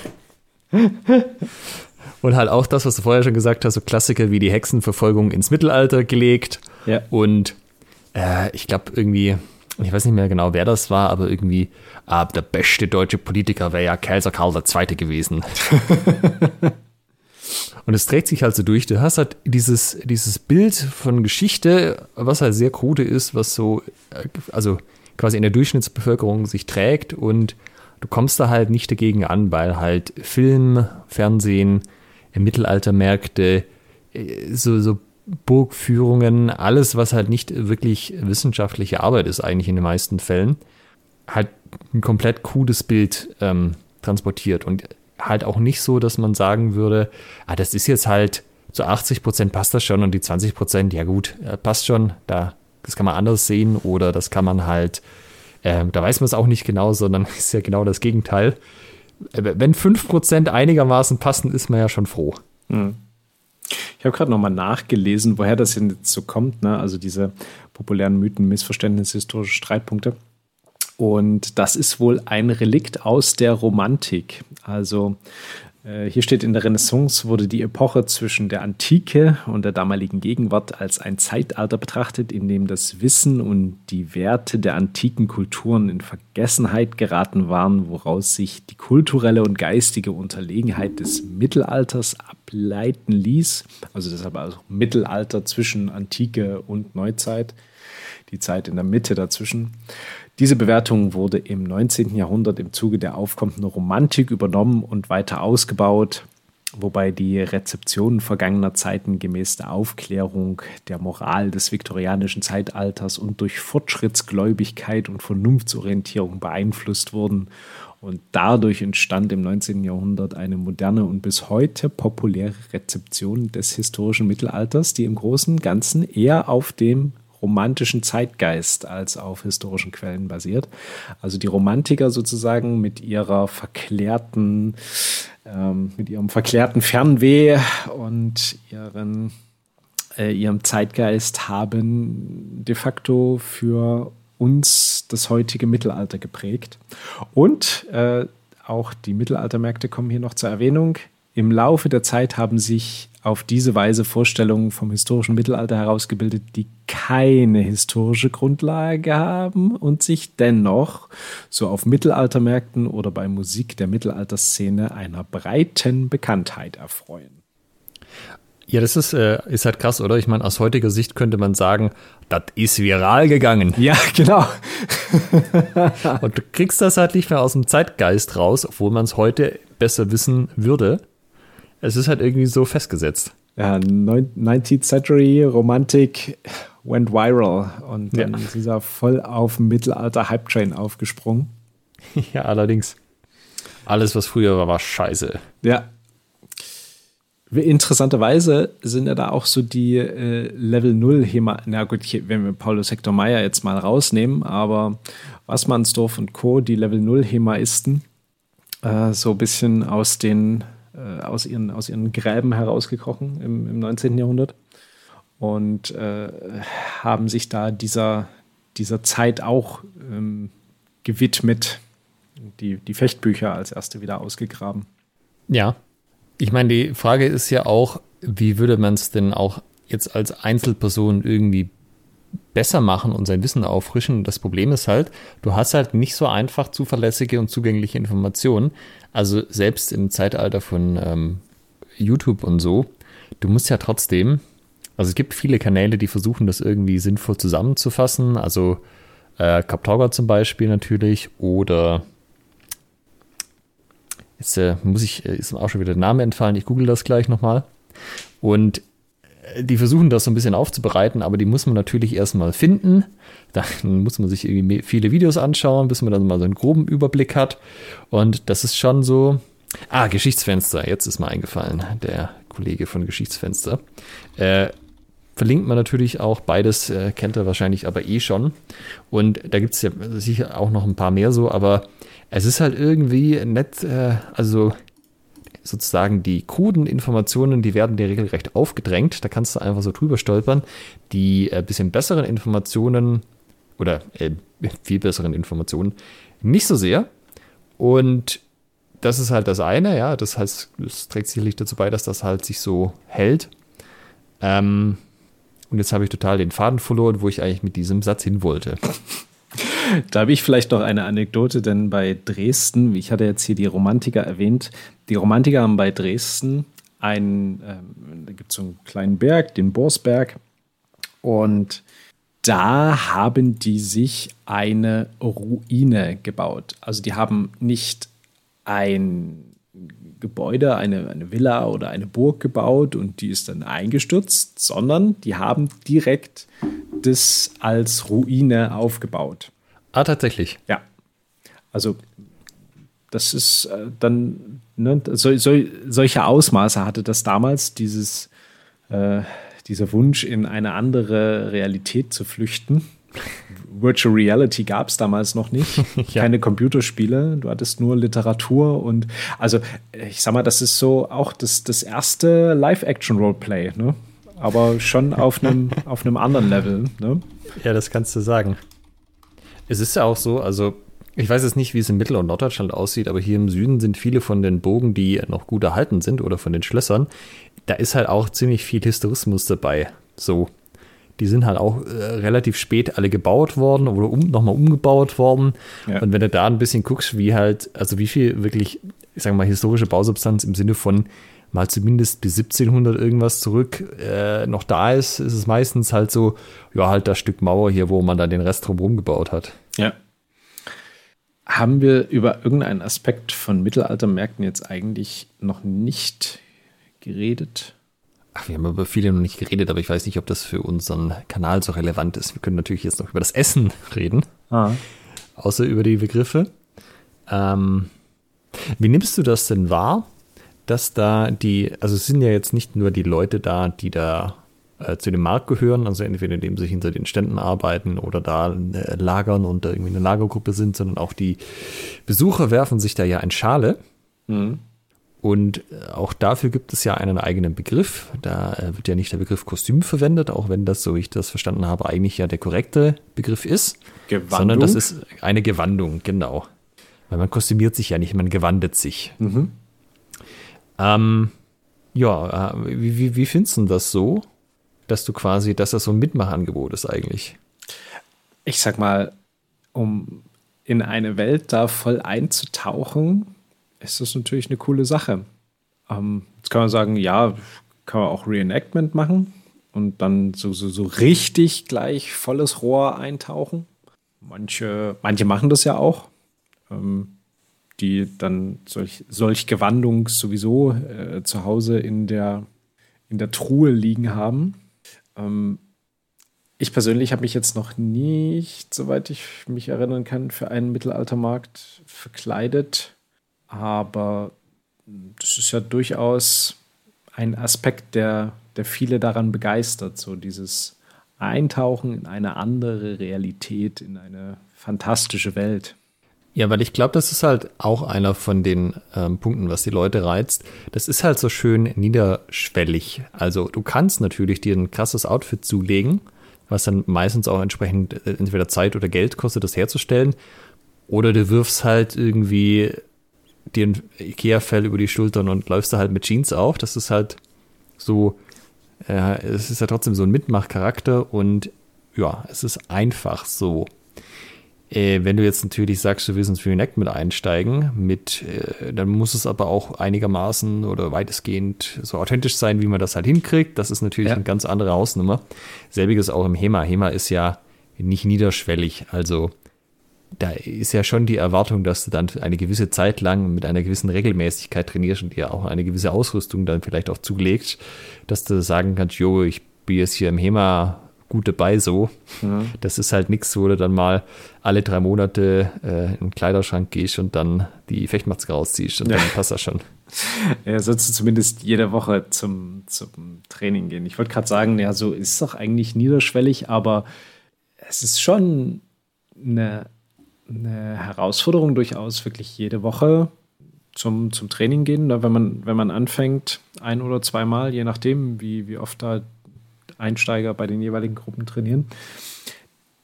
Und halt auch das, was du vorher schon gesagt hast, so Klassiker wie die Hexenverfolgung ins Mittelalter gelegt. Ja. Und äh, ich glaube irgendwie, ich weiß nicht mehr genau, wer das war, aber irgendwie, ah, der beste deutsche Politiker wäre ja Kaiser Karl II. gewesen. Und es trägt sich halt so durch. Du hast halt dieses, dieses Bild von Geschichte, was halt sehr krude ist, was so, äh, also quasi in der Durchschnittsbevölkerung sich trägt und du kommst da halt nicht dagegen an, weil halt Film, Fernsehen, Mittelaltermärkte, äh, so, so Burgführungen, alles, was halt nicht wirklich wissenschaftliche Arbeit ist, eigentlich in den meisten Fällen, halt ein komplett krudes Bild ähm, transportiert und halt auch nicht so, dass man sagen würde, ah, das ist jetzt halt zu 80 Prozent passt das schon und die 20 Prozent, ja gut, äh, passt schon, da, das kann man anders sehen oder das kann man halt, äh, da weiß man es auch nicht genau, sondern ist ja genau das Gegenteil. Äh, wenn 5 Prozent einigermaßen passen, ist man ja schon froh. Hm. Ich habe gerade nochmal nachgelesen, woher das jetzt so kommt. Ne? Also diese populären Mythen, Missverständnisse, historische Streitpunkte. Und das ist wohl ein Relikt aus der Romantik. Also hier steht, in der Renaissance wurde die Epoche zwischen der Antike und der damaligen Gegenwart als ein Zeitalter betrachtet, in dem das Wissen und die Werte der antiken Kulturen in Vergessenheit geraten waren, woraus sich die kulturelle und geistige Unterlegenheit des Mittelalters ableiten ließ. Also deshalb also Mittelalter zwischen Antike und Neuzeit, die Zeit in der Mitte dazwischen. Diese Bewertung wurde im 19. Jahrhundert im Zuge der aufkommenden Romantik übernommen und weiter ausgebaut, wobei die Rezeption vergangener Zeiten gemäß der Aufklärung der Moral des viktorianischen Zeitalters und durch Fortschrittsgläubigkeit und Vernunftsorientierung beeinflusst wurden. Und dadurch entstand im 19. Jahrhundert eine moderne und bis heute populäre Rezeption des historischen Mittelalters, die im Großen und Ganzen eher auf dem romantischen Zeitgeist als auf historischen Quellen basiert. Also die Romantiker sozusagen mit ihrer verklärten, ähm, mit ihrem verklärten Fernweh und ihren, äh, ihrem Zeitgeist haben de facto für uns das heutige Mittelalter geprägt. Und äh, auch die Mittelaltermärkte kommen hier noch zur Erwähnung. Im Laufe der Zeit haben sich auf diese Weise Vorstellungen vom historischen Mittelalter herausgebildet, die keine historische Grundlage haben und sich dennoch so auf Mittelaltermärkten oder bei Musik der Mittelalterszene einer breiten Bekanntheit erfreuen. Ja, das ist, äh, ist halt krass, oder? Ich meine, aus heutiger Sicht könnte man sagen, das ist viral gegangen. Ja, genau. und du kriegst das halt nicht mehr aus dem Zeitgeist raus, obwohl man es heute besser wissen würde es ist halt irgendwie so festgesetzt. Ja, 19th Century Romantik went viral und dann ja. ist er voll auf Mittelalter Hype Train aufgesprungen. Ja, allerdings. Alles, was früher war, war scheiße. Ja. Interessanterweise sind ja da auch so die äh, Level 0 Hema. Na gut, wenn wir Paulus Hector Meyer jetzt mal rausnehmen, aber Wassmannsdorf und Co., die Level 0 Hemaisten, äh, so ein bisschen aus den äh, aus, ihren, aus ihren Gräben herausgekrochen im, im 19. Jahrhundert und äh, haben sich da dieser, dieser Zeit auch ähm, gewidmet. Die, die Fechtbücher als erste wieder ausgegraben. Ja, ich meine, die Frage ist ja auch, wie würde man es denn auch jetzt als Einzelperson irgendwie besser machen und sein Wissen auffrischen. das Problem ist halt, du hast halt nicht so einfach zuverlässige und zugängliche Informationen. Also selbst im Zeitalter von ähm, YouTube und so, du musst ja trotzdem, also es gibt viele Kanäle, die versuchen, das irgendwie sinnvoll zusammenzufassen. Also äh, Kaptauger zum Beispiel natürlich oder jetzt äh, muss ich, äh, ist mir auch schon wieder der Name entfallen, ich google das gleich nochmal. Und die versuchen das so ein bisschen aufzubereiten, aber die muss man natürlich erstmal finden. Dann muss man sich irgendwie viele Videos anschauen, bis man dann mal so einen groben Überblick hat. Und das ist schon so. Ah, Geschichtsfenster, jetzt ist mir eingefallen, der Kollege von Geschichtsfenster. Äh, verlinkt man natürlich auch, beides äh, kennt er wahrscheinlich aber eh schon. Und da gibt es ja sicher auch noch ein paar mehr so, aber es ist halt irgendwie nett, äh, also sozusagen die kruden Informationen, die werden dir regelrecht aufgedrängt. Da kannst du einfach so drüber stolpern. Die äh, bisschen besseren Informationen oder äh, viel besseren Informationen nicht so sehr. Und das ist halt das eine, ja. Das heißt, es trägt sicherlich dazu bei, dass das halt sich so hält. Ähm, und jetzt habe ich total den Faden verloren, wo ich eigentlich mit diesem Satz hin wollte. Da habe ich vielleicht noch eine Anekdote, denn bei Dresden, ich hatte jetzt hier die Romantiker erwähnt, die Romantiker haben bei Dresden einen, ähm, da gibt es so einen kleinen Berg, den Borsberg, und da haben die sich eine Ruine gebaut. Also die haben nicht ein Gebäude, eine, eine Villa oder eine Burg gebaut und die ist dann eingestürzt, sondern die haben direkt das als Ruine aufgebaut. Ah, tatsächlich. Ja. Also, das ist äh, dann, ne, so, so, solche Ausmaße hatte das damals, dieses, äh, dieser Wunsch, in eine andere Realität zu flüchten. Virtual Reality gab es damals noch nicht. ja. Keine Computerspiele. Du hattest nur Literatur und also ich sag mal, das ist so auch das, das erste Live-Action-Roleplay, ne? Aber schon auf einem auf einem anderen Level, ne? Ja, das kannst du sagen. Es ist ja auch so, also ich weiß jetzt nicht, wie es in Mittel- und Norddeutschland aussieht, aber hier im Süden sind viele von den Bogen, die noch gut erhalten sind oder von den Schlössern, da ist halt auch ziemlich viel Historismus dabei. So. Die sind halt auch äh, relativ spät alle gebaut worden oder um, nochmal umgebaut worden. Ja. Und wenn du da ein bisschen guckst, wie halt, also wie viel wirklich, ich sag mal, historische Bausubstanz im Sinne von mal zumindest bis 1700 irgendwas zurück äh, noch da ist, ist es meistens halt so, ja, halt das Stück Mauer hier, wo man dann den Rest drumherum gebaut hat. Ja. Haben wir über irgendeinen Aspekt von Mittelaltermärkten jetzt eigentlich noch nicht geredet? Ach, wir haben über viele noch nicht geredet, aber ich weiß nicht, ob das für unseren Kanal so relevant ist. Wir können natürlich jetzt noch über das Essen reden, ah. außer über die Begriffe. Ähm, wie nimmst du das denn wahr, dass da die, also es sind ja jetzt nicht nur die Leute da, die da äh, zu dem Markt gehören, also entweder indem sie hinter den Ständen arbeiten oder da äh, lagern und da irgendwie eine Lagergruppe sind, sondern auch die Besucher werfen sich da ja in Schale. Mhm. Und äh, auch dafür gibt es ja einen eigenen Begriff. Da äh, wird ja nicht der Begriff Kostüm verwendet, auch wenn das, so ich das verstanden habe, eigentlich ja der korrekte Begriff ist. Gewandung? Sondern das ist eine Gewandung, genau. Weil man kostümiert sich ja nicht, man gewandet sich. Mhm. Ähm, ja, wie, wie, wie findest du das so? dass du quasi, dass das so ein Mitmachangebot ist eigentlich. Ich sag mal, um in eine Welt da voll einzutauchen, ist das natürlich eine coole Sache. Ähm, jetzt kann man sagen, ja, kann man auch Reenactment machen und dann so, so, so richtig gleich volles Rohr eintauchen. Manche, manche machen das ja auch, ähm, die dann solch, solch Gewandung sowieso äh, zu Hause in der, in der Truhe liegen haben. Ähm, ich persönlich habe mich jetzt noch nicht, soweit ich mich erinnern kann, für einen Mittelaltermarkt verkleidet. Aber das ist ja durchaus ein Aspekt, der, der viele daran begeistert. So dieses Eintauchen in eine andere Realität, in eine fantastische Welt. Ja, weil ich glaube, das ist halt auch einer von den ähm, Punkten, was die Leute reizt. Das ist halt so schön niederschwellig. Also du kannst natürlich dir ein krasses Outfit zulegen, was dann meistens auch entsprechend äh, entweder Zeit oder Geld kostet, das herzustellen. Oder du wirfst halt irgendwie dir ein Ikea-Fell über die Schultern und läufst da halt mit Jeans auf. Das ist halt so, äh, es ist ja trotzdem so ein Mitmachcharakter und ja, es ist einfach so. Äh, wenn du jetzt natürlich sagst, du willst ins React mit einsteigen, mit, äh, dann muss es aber auch einigermaßen oder weitestgehend so authentisch sein, wie man das halt hinkriegt. Das ist natürlich ja. eine ganz andere Hausnummer. Selbiges auch im HEMA. HEMA ist ja nicht niederschwellig. Also da ist ja schon die Erwartung, dass du dann eine gewisse Zeit lang mit einer gewissen Regelmäßigkeit trainierst und dir auch eine gewisse Ausrüstung dann vielleicht auch zulegst, dass du sagen kannst, jo, ich bin jetzt hier im HEMA gut dabei so. Ja. Das ist halt nichts, wo du dann mal alle drei Monate äh, in den Kleiderschrank gehst und dann die Fechtmaske rausziehst und ja. dann passt das schon. Ja, sollst du zumindest jede Woche zum, zum Training gehen. Ich wollte gerade sagen, ja, so ist es doch eigentlich niederschwellig, aber es ist schon eine, eine Herausforderung durchaus, wirklich jede Woche zum, zum Training gehen. Wenn man, wenn man anfängt, ein oder zweimal, je nachdem, wie, wie oft da Einsteiger bei den jeweiligen Gruppen trainieren.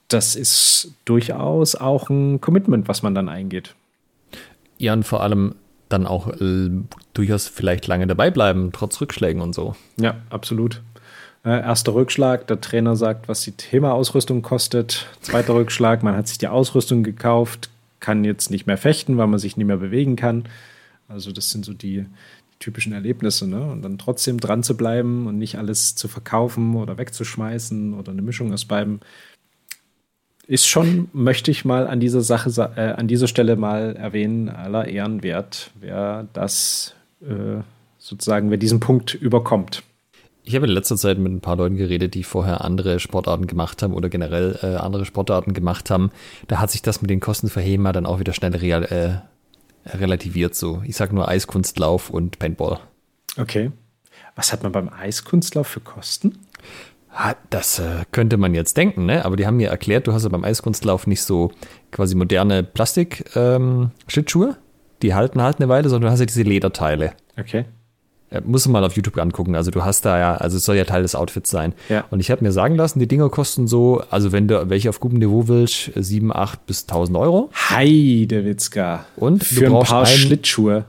Das ist durchaus auch ein Commitment, was man dann eingeht. Ja, und vor allem dann auch äh, durchaus vielleicht lange dabei bleiben, trotz Rückschlägen und so. Ja, absolut. Äh, erster Rückschlag, der Trainer sagt, was die Thema-Ausrüstung kostet. Zweiter Rückschlag, man hat sich die Ausrüstung gekauft, kann jetzt nicht mehr fechten, weil man sich nicht mehr bewegen kann. Also das sind so die, typischen Erlebnisse, ne? Und dann trotzdem dran zu bleiben und nicht alles zu verkaufen oder wegzuschmeißen oder eine Mischung aus beiden, ist schon, möchte ich mal an dieser Sache, äh, an dieser Stelle mal erwähnen, aller Ehren wert, wer das äh, sozusagen, wer diesen Punkt überkommt. Ich habe in letzter Zeit mit ein paar Leuten geredet, die vorher andere Sportarten gemacht haben oder generell äh, andere Sportarten gemacht haben. Da hat sich das mit den Kosten für HEMA dann auch wieder schnell real, äh, relativiert so. Ich sage nur Eiskunstlauf und Paintball. Okay. Was hat man beim Eiskunstlauf für Kosten? Das äh, könnte man jetzt denken, ne? Aber die haben mir erklärt, du hast ja beim Eiskunstlauf nicht so quasi moderne Plastik-Schlittschuhe. Ähm, die halten halt eine Weile, sondern du hast ja diese Lederteile. Okay. Ja, muss man mal auf YouTube angucken. Also du hast da ja, also es soll ja Teil des Outfits sein. Ja. Und ich habe mir sagen lassen, die Dinger kosten so, also wenn du welche auf gutem Niveau willst, 7, 8 bis 1000 Euro. Heidewitzka. Und Für ein paar Schlittschuhe.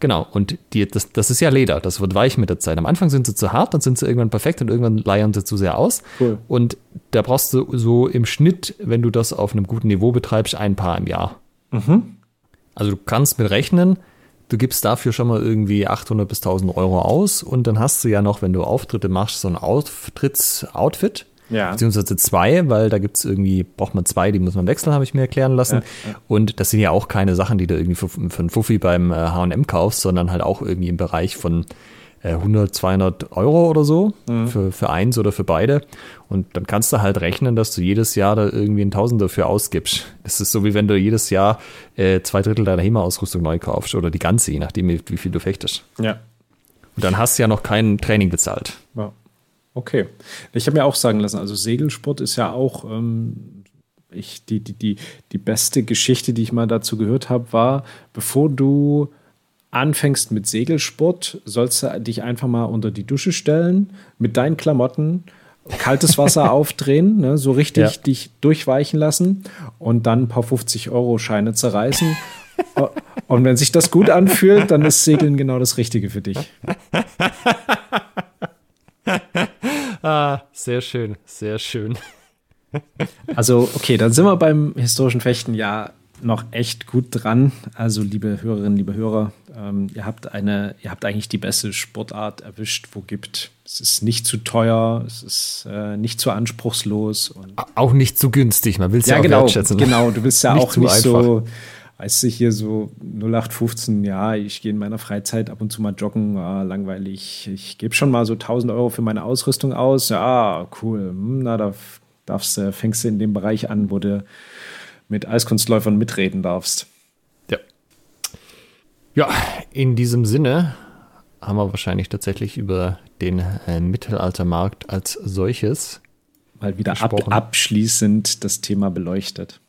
Genau, und die, das, das ist ja Leder, das wird weich mit der Zeit. Am Anfang sind sie zu hart, dann sind sie irgendwann perfekt und irgendwann leiern sie zu sehr aus. Cool. Und da brauchst du so im Schnitt, wenn du das auf einem guten Niveau betreibst, ein Paar im Jahr. Mhm. Also du kannst mit rechnen, du gibst dafür schon mal irgendwie 800 bis 1000 Euro aus und dann hast du ja noch, wenn du Auftritte machst, so ein Auftritts-Outfit. Ja. Beziehungsweise zwei, weil da gibt es irgendwie, braucht man zwei, die muss man wechseln, habe ich mir erklären lassen. Ja, ja. Und das sind ja auch keine Sachen, die du irgendwie für, für einen Fuffi beim HM kaufst, sondern halt auch irgendwie im Bereich von 100, 200 Euro oder so Mhm. für, für eins oder für beide. Und dann kannst du halt rechnen, dass du jedes Jahr da irgendwie ein Tausender für ausgibst. Das ist so, wie wenn du jedes Jahr äh, zwei Drittel deiner HEMA-Ausrüstung neu kaufst oder die ganze, je nachdem, wie, wie viel du fechtest. Ja. Und dann hast du ja noch kein Training bezahlt. ja. Okay. Ich habe mir auch sagen lassen, also Segelsport ist ja auch ähm, ich, die, die, die, die beste Geschichte, die ich mal dazu gehört habe, war, bevor du anfängst mit Segelsport, sollst du dich einfach mal unter die Dusche stellen, mit deinen Klamotten, kaltes Wasser aufdrehen, ne, so richtig Ja. dich durchweichen lassen und dann ein paar 50-Euro-Scheine zerreißen. und wenn sich das gut anfühlt, dann ist Segeln genau das Richtige für dich. Ah, sehr schön, sehr schön. Also, okay, dann sind wir beim historischen Fechten ja noch echt gut dran. Also, liebe Hörerinnen, liebe Hörer, ähm, ihr habt eine, ihr habt eigentlich die beste Sportart erwischt, wo gibt. Es ist nicht zu teuer, es ist äh, nicht zu anspruchslos und Auch nicht zu günstig, man will es ja, ja, genau, wertschätzen. genau. Du bist ja Nicht auch nicht so, einfach. weißt du, hier so 0815, ja, ich gehe in meiner Freizeit ab und zu mal joggen, ah, langweilig. Ich gebe schon mal so 1000 Euro für meine Ausrüstung aus. Ja, cool. Hm, Na, da darfst, du- fängst du in dem Bereich an, wo du mit Eiskunstläufern mitreden darfst. Ja. in diesem Sinne haben wir wahrscheinlich tatsächlich über den äh, Mittelaltermarkt als solches. Mal wieder ab, abschließend das Thema beleuchtet.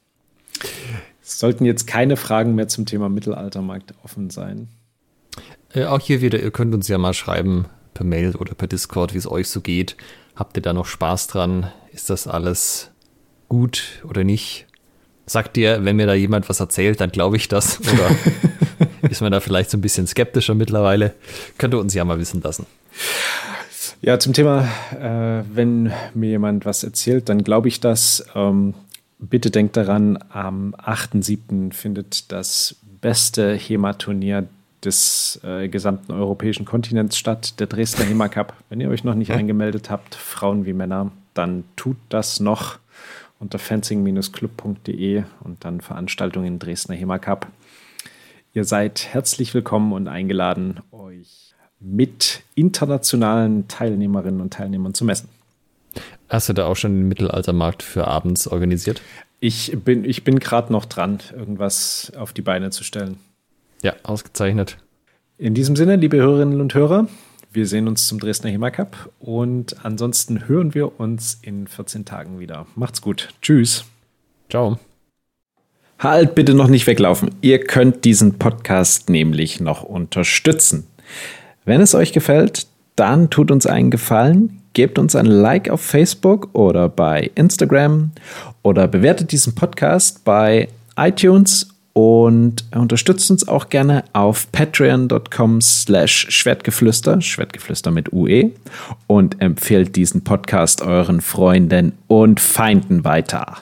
Es sollten jetzt keine Fragen mehr zum Thema Mittelaltermarkt offen sein. Äh, auch hier wieder, ihr könnt uns ja mal schreiben per Mail oder per Discord, wie es euch so geht. Habt ihr da noch Spaß dran? Ist das alles gut oder nicht? Sagt ihr, wenn mir da jemand was erzählt, dann glaube ich das? Oder ist man da vielleicht so ein bisschen skeptischer mittlerweile? Könnt ihr uns ja mal wissen lassen. Ja, zum Thema, äh, wenn mir jemand was erzählt, dann glaube ich das. Ähm, bitte denkt daran, am 8.7. findet das beste HEMA-Turnier des äh, gesamten europäischen Kontinents statt, der Dresdner HEMA Cup. Wenn ihr euch noch nicht angemeldet habt, Frauen wie Männer, dann tut das noch unter fencing-club.de und dann Veranstaltungen Dresdner HEMA Cup. Ihr seid herzlich willkommen und eingeladen, euch mit internationalen Teilnehmerinnen und Teilnehmern zu messen. Hast du da auch schon den Mittelaltermarkt für abends organisiert? Ich bin, ich bin gerade noch dran, irgendwas auf die Beine zu stellen. Ja, ausgezeichnet. In diesem Sinne, liebe Hörerinnen und Hörer, wir sehen uns zum Dresdner HEMA Cup und ansonsten hören wir uns in 14 Tagen wieder. Macht's gut. Tschüss. Ciao. Halt bitte noch nicht weglaufen. Ihr könnt diesen Podcast nämlich noch unterstützen. Wenn es euch gefällt, dann tut uns einen Gefallen, gebt uns ein Like auf Facebook oder bei Instagram oder bewertet diesen Podcast bei iTunes und unterstützt uns auch gerne auf patreon.com slash schwertgeflüster, Schwertgeflüster mit UE und empfehlt diesen Podcast euren Freunden und Feinden weiter.